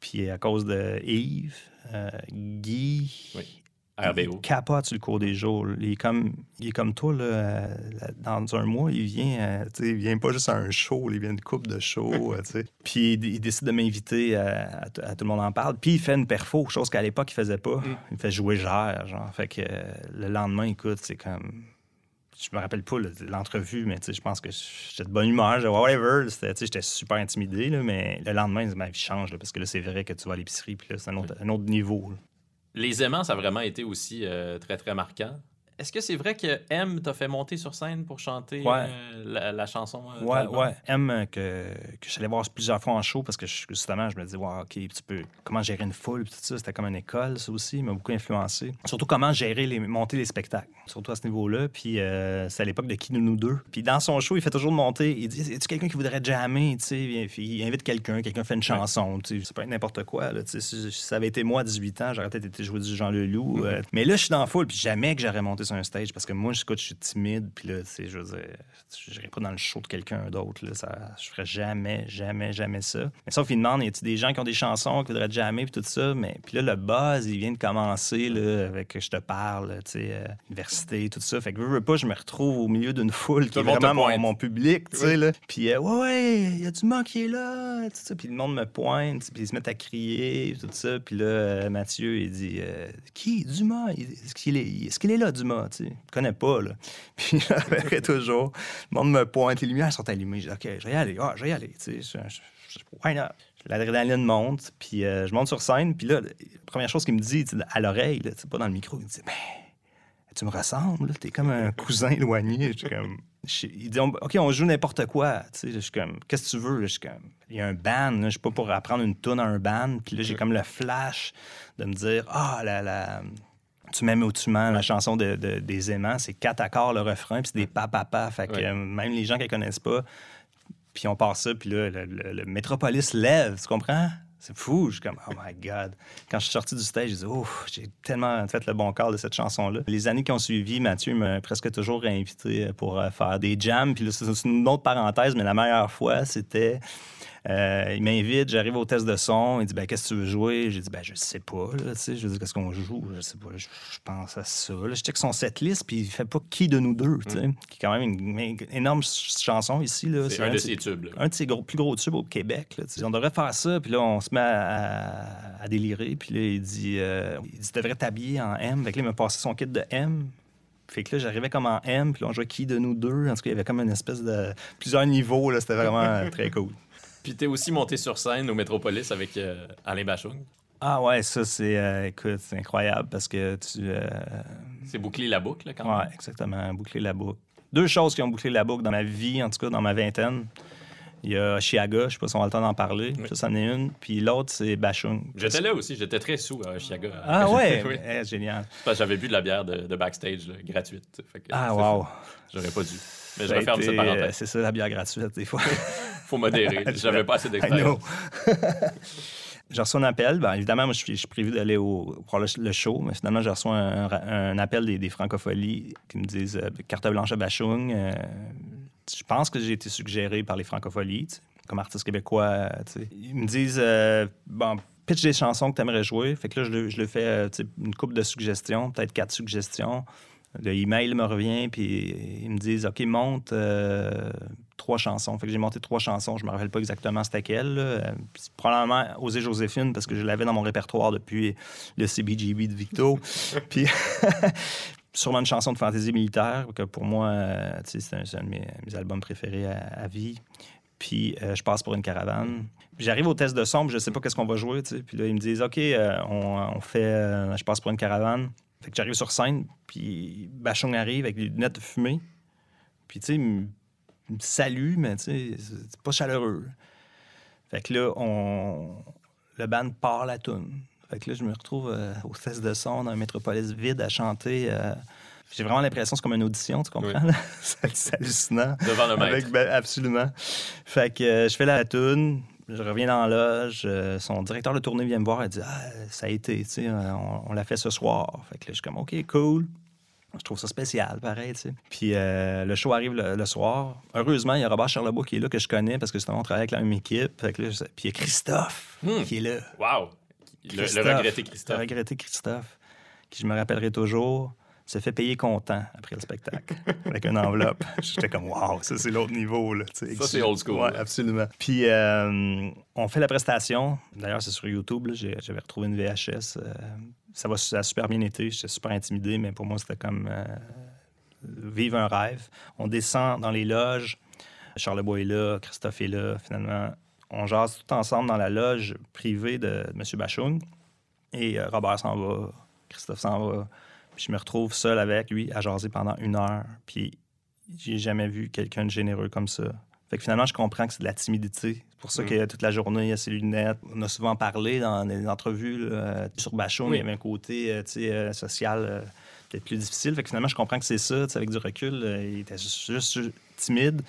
Puis à cause de Yves, euh, Guy, Oui. il RBO. capote sur le cours des jours. Il est comme, il est comme toi, là, euh, dans un mois, il vient, euh, tu sais, il vient pas juste à un show, il vient une coupe de show. tu sais. Puis il, il décide de m'inviter à, à Tout le monde en parle. Puis il fait une perfo, chose qu'à l'époque, il faisait pas. Mm. Il fait jouer gère, genre. Fait que le lendemain, écoute, c'est comme... Je me rappelle pas l'entrevue, mais je pense que j'étais de bonne humeur. J'étais whatever. J'étais super intimidé, là, mais le lendemain, ma vie change. là, parce que là, c'est vrai que tu vas à l'épicerie, puis là, c'est un autre, un autre niveau. là. Les aimants, ça a vraiment été aussi euh, très, très marquant. Est-ce que c'est vrai que M t'a fait monter sur scène pour chanter Ouais. euh, la, la chanson? euh, de Ouais, ouais. M, euh, que, que j'allais voir plusieurs fois en show parce que je- justement, je me disais, wow, OK, tu peux, comment gérer une foule, tout ça. C'était comme une école, ça aussi. Il m'a beaucoup influencé. Surtout comment gérer, les, monter les spectacles. Surtout à ce niveau-là. Puis euh, c'est à l'époque de Qui nous nous deux. Puis dans son show, il fait toujours monter. Il dit, est-ce quelqu'un qui voudrait jammer, tu sais? Il- Il invite quelqu'un, quelqu'un fait une chanson, tu sais. C'est pas n'importe quoi, là. Tu sais, Si, ça avait été moi à 18 ans, j'aurais peut-être été joué du Jean Leloup. euh, mais là, je suis dans la foule, puis jamais que j'aurais monté sur un stage parce que moi, je, écoute, je suis timide. Puis là, tu sais, je veux dire, je n'irai pas dans le show de quelqu'un d'autre. Là, ça, je ferais jamais, jamais, jamais ça. Mais sauf qu'il demande, y a des gens qui ont des chansons qui voudraient jamais, puis tout ça. Mais puis là, le buzz, il vient de commencer là, avec Je te parle, tu sais, euh, université, tout ça. Fait que veux, veux pas, je me retrouve au milieu d'une foule qui est vraiment mon, mon, public, tu sais. Là. Puis euh, ouais, ouais, il y a du monde qui est là, tout ça. Puis le monde me pointe, puis ils se mettent à crier, tout ça. Puis là, euh, Mathieu, il dit Qui Dumas? Est-ce qu'il est, est, est, là, Dumas? Tu sais? Je connais pas, là. Puis là, toujours, le monde me pointe, les lumières sont allumées. Je dis Ok, je vais y aller, ah, je vais y aller, tu sais. Why not? L'adrénaline monte, puis je monte sur scène, puis là, la première chose qu'il me dit à l'oreille, pas dans le micro, il me dit ben, Tu me ressembles, t'es comme un cousin éloigné. Je suis comme. il dit OK, on joue n'importe quoi. Je suis comme Qu'est-ce que tu veux? Je suis comme Il y a un band, je suis pas pour apprendre une tune à un band, puis là, j'ai comme le flash de me dire Ah, la. la tu m'aimes ou tu m'aimes, la chanson de, des aimants, c'est quatre accords le refrain, puis c'est des pa-pa-pa. Fait que même les gens qui ne connaissent pas, puis on part ça, puis là, le, le Métropolis lève, tu comprends? C'est fou. Je suis comme, oh my God. Quand je suis sorti du stage, je dis, oh, j'ai tellement fait le bon quart de cette chanson-là. Les années qui ont suivi, Mathieu m'a presque toujours invité pour euh, faire des jams. Puis là, c'est une autre parenthèse, mais la meilleure fois, c'était euh, il m'invite, j'arrive au test de son. Il dit ben, Qu'est-ce que tu veux jouer? J'ai dit ben, Je sais pas. Là, je dis Qu'est-ce qu'on joue? Je sais pas. Je, pense à ça. Là, je check son setlist, puis il fait pas qui de nous deux, mm. qui est quand même une, énorme chanson ici. C'est un, de ses tubes. Un de ses gros, plus gros tubes au Québec. Là, on devrait faire ça, puis là, on se met à, délirer. Puis là, il dit, euh, il dit Tu devrais t'habiller en M. Fait là, il m'a passé son kit de M. Fait que là, j'arrivais comme en M, puis là, on jouait qui de nous deux? En tout cas, il y avait comme une espèce de. plusieurs niveaux, là. C'était vraiment très cool. Puis t'es aussi monté sur scène au Métropolis avec euh, Alain Bachung. Ah ouais, ça c'est euh, écoute, c'est incroyable parce que tu euh, C'est boucler la boucle quand même. Ouais, exactement, boucler la boucle. Deux choses qui ont bouclé la boucle dans ma vie, en tout cas dans ma vingtaine. Il y a Chiaga, je sais pas si on a le temps d'en parler. Ça, c'en est une. Puis l'autre, c'est Bachung. J'étais là aussi, j'étais très sous à Chiaga. Ah ouais? Eh, génial. Parce que j'avais bu de la bière de, backstage gratuite. ah wow. J'aurais pas dû. Mais je referme cette parenthèse. C'est ça la bière gratuite, des fois. faut modérer. J'avais pas assez d'expérience. j'ai reçu un appel. Ben, évidemment, moi, je suis, prévu d'aller au, pour le, show, mais finalement, j'ai reçu un, appel des, des, francopholies qui me disent euh, carte blanche à Bachung. Euh, je pense que j'ai été suggéré par les francopholies, comme artiste québécois. Ils me disent euh, bon, pitch des chansons que tu aimerais jouer. Fait que là, je, je le fais une coupe de suggestions, peut-être quatre suggestions. Le email me revient, puis ils me disent OK, monte euh, trois chansons. Fait que j'ai monté trois chansons. Je me rappelle pas exactement c'était quelle. Euh, probablement Osée Joséphine, parce que je l'avais dans mon répertoire depuis le CBGB de Victo. puis sûrement une chanson de fantaisie militaire, que pour moi, euh, c'est un, de mes, albums préférés à, vie. Puis je passe pour une caravane. J'arrive au test de son, je sais pas qu'est-ce qu'on va jouer. Puis là, ils me disent OK, on, on, fait Je passe pour une caravane. Fait que j'arrive sur scène, puis Bachung arrive avec des lunettes de fumée. Puis, tu sais, il me salue, mais tu sais, c'est pas chaleureux. Fait que là, on... le band part la toune. Fait que là, je me retrouve euh, au test de son dans un métropolis vide à chanter. Euh, j'ai vraiment l'impression que c'est comme une audition, tu comprends? c'est hallucinant. Devant le maître. Ben, absolument. Fait que euh, je fais la toune, je reviens dans la loge, euh, son directeur de tournée vient me voir et dit Ah, ça a été, tu sais, euh, on, l'a fait ce soir. Fait que là, je suis comme OK, cool. Je trouve ça spécial, pareil, tu sais. Puis euh, le show arrive le, soir. Heureusement, il y a Robert Charlebois qui est là, que je connais, parce que justement, on travaille avec la même équipe. Fait que là, puis il y a Christophe hmm. qui est là. Wow! Le, le, regretté Christophe. Le regretté Christophe, qui je me rappellerai toujours se fait payer content après le spectacle, avec une enveloppe. J'étais comme, waouh, ça, c'est l'autre niveau. Là, ça, c'est old school. Oui, absolument. Puis, euh, on fait la prestation. D'ailleurs, c'est sur YouTube. J'avais retrouvé une VHS. Euh, ça, va, ça a super bien été. J'étais super intimidé, mais pour moi, c'était comme euh, vivre un rêve. On descend dans les loges. Charlebois est là, Christophe est là. Finalement, on jase tout ensemble dans la loge privée de, de M. Bachung. Et Robert s'en va, Christophe s'en va. Puis je me retrouve seul avec lui à jaser pendant une heure. Puis j'ai jamais vu quelqu'un de généreux comme ça. Fait que finalement, je comprends que c'est de la timidité. C'est pour ça mm. que toute la journée, il y a ses lunettes. On a souvent parlé dans les entrevues sur Bachot, mais il y avait un côté euh, euh, social euh, peut-être plus difficile. Fait que finalement, je comprends que c'est ça. Avec du recul, il était juste, timide.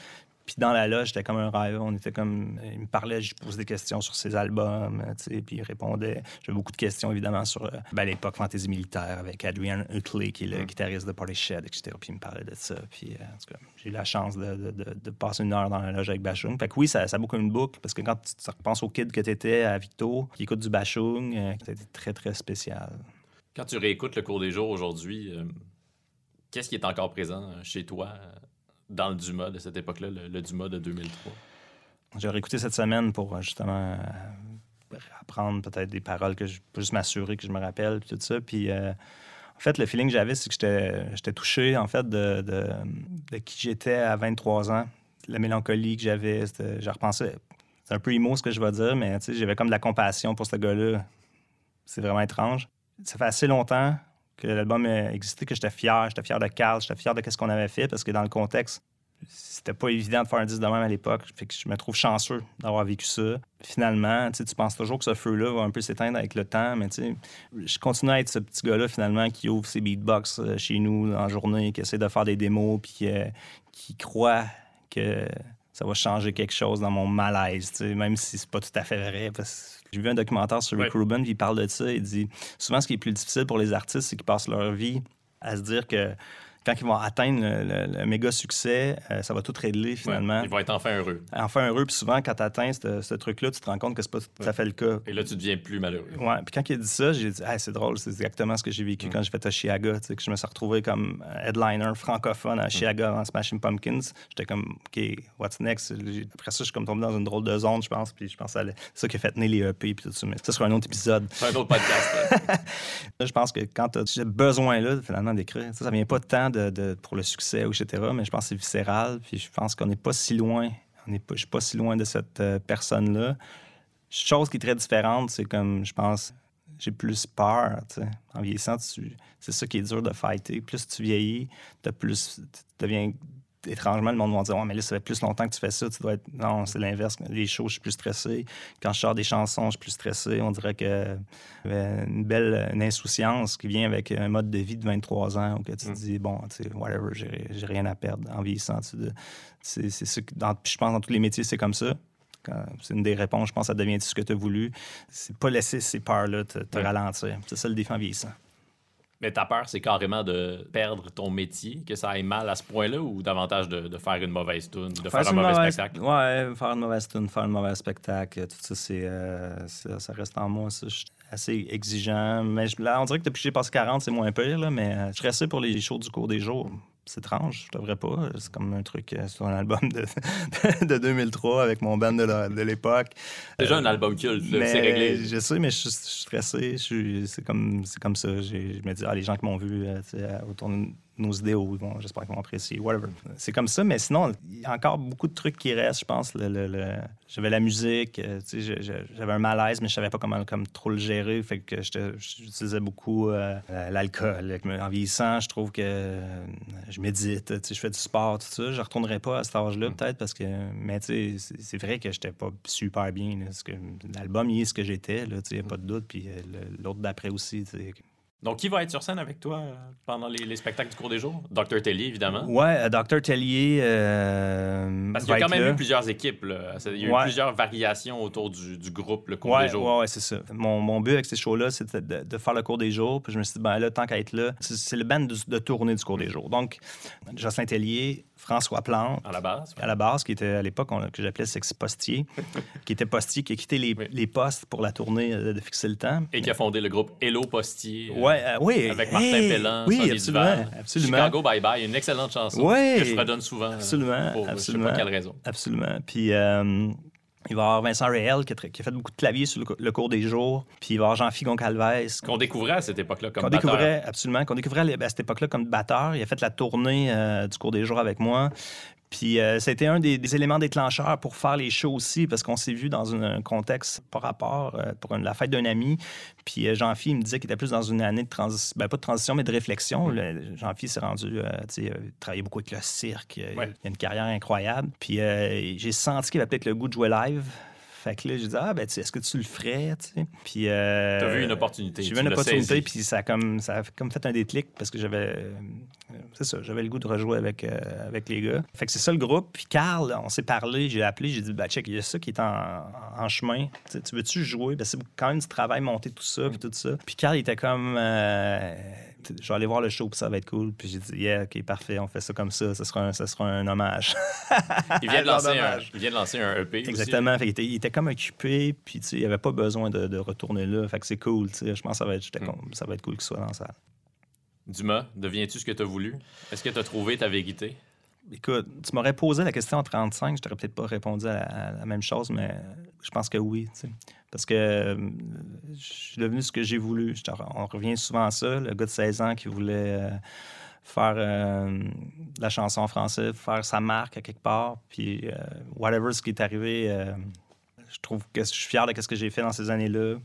Puis dans la loge, j'étais comme un rêve. On était comme. Il me parlait, je posais des questions sur ses albums, tu sais, puis il répondait. J'avais beaucoup de questions, évidemment, sur euh, ben, l'époque fantasy militaire avec Adrian Utley, qui est le Mm. guitariste de Party Shed, etc. Puis il me parlait de ça. Puis euh, en tout cas, j'ai eu la chance de, de- de- de passer une heure dans la loge avec Bashung. Fait que oui, ça, ça beaucoup une boucle, parce que quand tu, tu repenses au kid que tu étais à Victo, qui écoute du Bashung, euh, été très, très spécial. Quand tu réécoutes le cours des jours aujourd'hui, euh, qu'est-ce qui est encore présent euh, chez toi euh, dans le Dumas de cette époque-là, le, le Dumas de 2003? J'ai réécouté cette semaine pour euh, justement euh, apprendre peut-être des paroles que je peux juste m'assurer que je me rappelle, puis tout ça. Puis euh, en fait, le feeling que j'avais, c'est que j'étais- touché, en fait, de, de, qui j'étais à 23 ans. La mélancolie que j'avais, j'ai repensé. C'est un peu emo ce que je vais dire, mais j'avais comme de la compassion pour ce gars-là. C'est vraiment étrange. Ça fait assez longtemps que l'album a existé, que j'étais fier. J'étais fier de Carl, j'étais fier de ce qu'on avait fait, parce que dans le contexte, c'était pas évident de faire un disque de même à l'époque. Fait que je me trouve chanceux d'avoir vécu ça. Finalement, tu penses toujours que ce feu-là va un peu s'éteindre avec le temps, mais je continue à être ce petit gars-là, finalement, qui ouvre ses beatbox euh, chez nous en journée, qui essaie de faire des démos, puis euh, qui croit que ça va changer quelque chose dans mon malaise, même si c'est pas tout à fait vrai. J'ai vu un documentaire sur Rick Ouais. Rubin, puis il parle de ça. Il dit souvent, ce qui est plus difficile pour les artistes, c'est qu'ils passent leur vie à se dire que quand ils vont atteindre le, le- le méga succès, euh, ça va tout régler finalement. Ouais, ils vont être enfin heureux. Enfin heureux, puis souvent, quand tu atteins ce, ce truc-là, tu te rends compte que c'est pas tout à fait le cas. Et là, tu deviens plus malheureux. Ouais, puis quand il a dit ça, j'ai dit, Hey, c'est drôle, c'est exactement ce que j'ai vécu Mm. quand j'ai fait tu sais, que je me suis retrouvé comme headliner francophone à Oshiaga avant Smashing Pumpkins. J'étais comme, OK, what's next? Après ça, je suis comme tombé dans une drôle de zone, je pense, puis je pense c'est ça qui a fait tenir les EP, puis tout ça. Mais ça sera un autre épisode. Un autre podcast. là. Je pense que quand tu as ce besoin-là, finalement, d'écrire, ça, ça vient pas pour le succès, etc., mais je pense que c'est viscéral. Puis je pense qu'on n'est pas si loin. On n'est pas, je suis pas si loin de cette euh, personne-là. Chose qui est très différente, c'est comme, je pense, j'ai plus peur. En vieillissant, c'est ça qui est dur de fighter. Plus tu vieillis, tu deviens étrangement, le monde va dire Ouais, mais là, ça fait plus longtemps que tu fais ça, tu dois être. Non, c'est l'inverse. Les shows, je suis plus stressé. Quand je sors des chansons, je suis plus stressé. On dirait que euh, une belle une insouciance qui vient avec un mode de vie de 23 ans où que tu te Mm. dis Bon, tu sais, whatever, j'ai rien à perdre en vieillissant. C'est ça que dans- je pense dans tous les métiers, c'est comme ça. C'est une des réponses, je pense, ça devient ce que tu as voulu. C'est pas laisser ces peurs-là te, te Ouais. ralentir. C'est ça le défi en vieillissant. Mais ta peur, c'est carrément de perdre ton métier, que ça aille mal à ce point-là, ou davantage de, de faire une mauvaise tune, de faire, un mauvais mauvaise- spectacle? Ouais, faire une mauvaise tune, faire un mauvais spectacle, tout ça, c'est, euh, ça, ça reste en moi. Ça. Je suis assez exigeant. Mais je- là, on dirait que depuis que j'ai passé 40, c'est moins pire, là, mais euh, je suis resté pour les shows du cours des jours. C'est étrange, je devrais pas. C'est comme un truc euh, sur un album de, de 2003 avec mon band de, l'époque. Déjà un album culte, c'est réglé. Je sais, mais je, suis- je suis stressé. C'est comme, c'est comme ça. Je me dis, ah, les gens qui m'ont vu euh, euh, autour de nos idéaux, vont- j'espère qu'ils vont apprécier. Whatever. C'est comme ça, mais sinon, il y a encore beaucoup de trucs qui restent, je pense. Le, le- le- J'avais la musique, euh, j'avais un malaise, mais je savais pas comment comme, trop le gérer. Fait que j'utilisais beaucoup euh, l'alcool. En vieillissant, je trouve que euh, je médite, je fais du sport, tout ça. Je retournerai pas à cet âge-là, Mm. peut-être, parce que. Mais c'est- vrai que j'étais pas super bien. l'album, il est ce que j'étais, là, tu sais, y a pas de doute. Puis l'autre d'après aussi. Donc, qui va être sur scène avec toi euh, pendant les, les spectacles du cours des jours? Dr. Tellier, évidemment. Ouais, euh, Dr. Tellier. euh, Parce qu'il y a quand même là. eu plusieurs équipes. là. Il y a eu Ouais. plusieurs variations autour du, du groupe, le cours Ouais, des jours. ouais, ouais, c'est ça. Mon, mon but avec ces shows-là, c'était de, de faire le cours des jours. Puis je me suis dit, ben là, tant qu'à être là, c'est c'est le band de, de tournée du cours des jours. Donc, Jocelyn Tellier, François Plante, À la base. à la base, qui était à l'époque, que j'appelais Sexy Postier, qui était postier, qui a quitté les, Oui. les postes pour la tournée euh, de Fixer le temps. Et qui a fondé le groupe Hello Postier. euh, Ouais, euh, oui. Avec Martin hey, Pellan, Oui, Sonny absolument. Duval. absolument. Chicago Bye Bye, une excellente chanson Ouais. que je redonne souvent. Absolument, Pour absolument. je sais pas quelle raison. Absolument. Puis euh, il va y avoir Vincent Réel qui a, tra- qui a fait beaucoup de clavier sur le, co- le cours des jours. Puis il va y avoir Jean-Philippe Goncalves. Qu'on découvrait à cette époque-là comme Qu'on batteur. découvrait, absolument, qu'on découvrait à cette époque-là comme batteur. Il a fait la tournée euh, du cours des jours avec moi. Puis euh, c'était un des, des éléments déclencheurs pour faire les shows aussi, parce qu'on s'est vu dans un contexte par rapport euh, pour une- la fête d'un ami. Puis euh, Jean-Philippe me disait qu'il était plus dans une année de transition, ben, pas de transition, mais de réflexion. Le- Jean-Philippe s'est rendu, euh, tu sais, euh, il travaillait beaucoup avec le cirque. euh, Ouais. Il a une carrière incroyable. Puis euh, j'ai senti qu'il avait peut-être le goût de jouer live. Fait que là, j'ai dit, ah, ben, est-ce que tu le ferais, tu sais? Puis. euh, T'as vu une opportunité, J'ai vu une opportunité, puis ça a, comme, ça a comme fait un déclic parce que j'avais. euh, c'est ça, j'avais le goût de rejouer avec, euh, avec les gars. Fait que c'est ça le groupe. Puis Carl, on s'est parlé, j'ai appelé, j'ai dit, bah, check, il y a ça qui est en, en chemin. Tu veux-tu jouer? Ben, c'est quand même du travail, monter tout ça, puis tout ça. Puis Carl, il était comme. Je vais aller voir le show, puis ça va être cool. Puis j'ai dit, yeah, OK, parfait, on fait ça comme ça. Ça sera un, ça sera un hommage. Il vient, de lancer un, dommage. il vient de lancer un EP. aussi. Exactement. Fait qu'il était, il était comme occupé, puis il avait pas besoin de, de retourner là. Fait que c'est cool, tu sais. Je pense que ça va être, Mm. ça va être cool qu'il soit dans la salle. Dumas, deviens-tu ce que tu as voulu? Est-ce que tu as trouvé ta vérité? Écoute, tu m'aurais posé la question en 35, je t'aurais peut-être pas répondu à la, à la même chose, mais je pense que oui. Parce que euh, je suis devenu ce que j'ai voulu. On revient souvent à ça, le gars de 16 ans qui voulait euh, faire euh, la chanson en français, faire sa marque à quelque part, puis whatever ce qui est arrivé, je trouve que je suis fier de ce que j'ai fait dans ces années-là.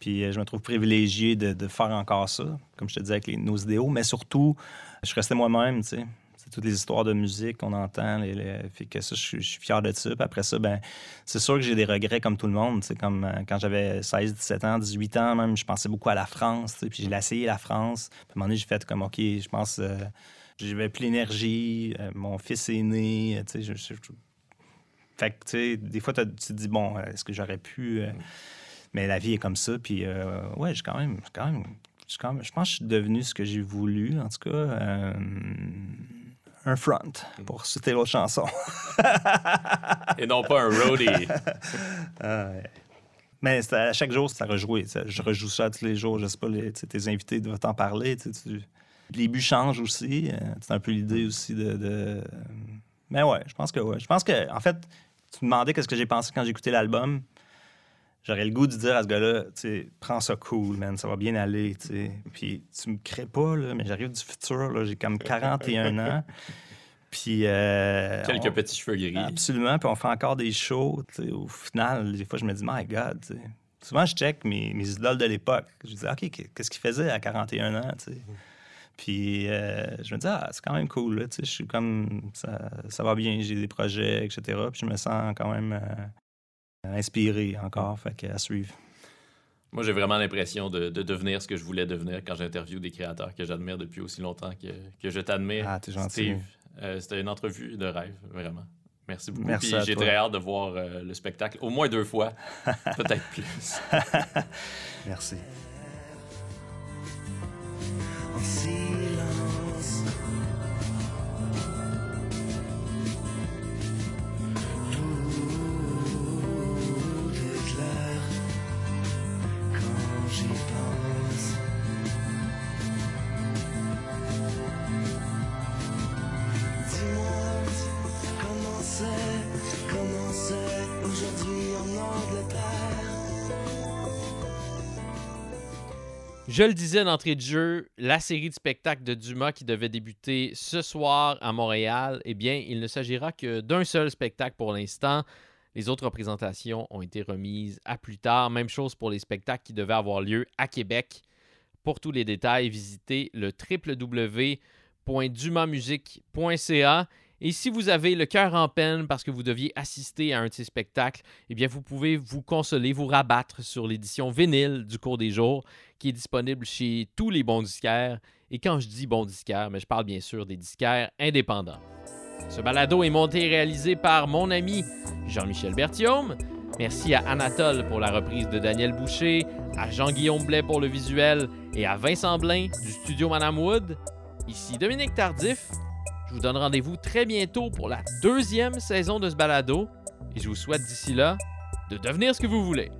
Puis je me trouve privilégié de, faire encore ça, comme je te disais avec nos idéaux, mais surtout, je restais moi-même, tu sais. C'est toutes les histoires de musique qu'on entend. Les, les- Fait que ça, je, suis- je suis fier de ça. Puis après ça, ben, c'est sûr que j'ai des regrets comme tout le monde. sais, Comme euh, quand j'avais 16, 17 ans, 18 ans, même, je pensais beaucoup à la France. Puis j'ai essayé la France. Puis à un moment donné, j'ai fait comme, OK, je pense, euh, j'avais plus l'énergie. euh, mon fils est né. euh, tu sais, je- je- je- Fait que, tu sais, des fois, tu te dis, bon, est-ce que j'aurais pu. euh, Mais la vie est comme ça. Puis, euh, ouais, j'ai quand même. quand même j'ai quand même- je pense que je suis devenu ce que j'ai voulu, en tout cas. euh, un front, pour citer l'autre chanson. Et non pas un roadie. Ah. Mais à chaque jour, ça rejoué. Je rejoue ça tous les jours. Je sais pas, les, tes invités doivent t'en parler. tu Les buts changent aussi. euh, C'est un peu l'idée aussi de, de- Mais ouais, je pense que ouais. Je pense que, en fait, tu me demandais qu'est-ce que j'ai pensé quand j'ai écouté l'album. J'aurais le goût de dire à ce gars-là, tu prends ça cool, man, ça va bien aller, tu sais. Puis tu me crées pas, là, mais j'arrive du futur, là, j'ai comme 41 ans. Puis. euh, Quelques on- petits cheveux gris. Absolument. Puis on fait encore des shows. tu sais, Au final, des fois, je me dis, my God. tu sais. Souvent, je check mes, mes idoles de l'époque. Je dis, OK, qu'est-ce qu'ils faisaient à 41 ans? tu sais? Puis euh, je me dis, ah, c'est quand même cool. Là, tu sais, je suis comme, ça, ça va bien, j'ai des projets, etc. Puis je me sens quand même euh, inspiré encore. Fait que à suivre. Moi, j'ai vraiment l'impression de, de devenir ce que je voulais devenir quand j'interviewe des créateurs que j'admire depuis aussi longtemps que, que je t'admire. Ah, t'es gentil. Steve, euh, c'était une entrevue de rêve, vraiment. Merci beaucoup. Merci j'ai très hâte de voir euh, le spectacle, au moins deux fois, peut-être plus. Merci. Je le disais d'entrée de jeu, la série de spectacles de Dumas qui devait débuter ce soir à Montréal, eh bien, il ne s'agira que d'un seul spectacle pour l'instant. Les autres représentations ont été remises à plus tard. Même chose pour les spectacles qui devaient avoir lieu à Québec. Pour tous les détails, visitez le www.dumasmusique.ca. Et si vous avez le cœur en peine parce que vous deviez assister à un de ces spectacles, eh bien, vous pouvez vous consoler, vous rabattre sur l'édition vinyle du cours des jours qui est disponible chez tous les bons disquaires. Et quand je dis bons disquaires, je parle bien sûr des disquaires indépendants. Ce balado est monté et réalisé par mon ami Jean-Michel Berthiaume. Merci à Anatole pour la reprise de Daniel Boucher, à Jean-Guillaume Blais pour le visuel et à Vincent Blain du studio Madame Wood. Ici Dominique Tardif. Je vous donne rendez-vous très bientôt pour la deuxième saison de ce balado et je vous souhaite d'ici là de devenir ce que vous voulez.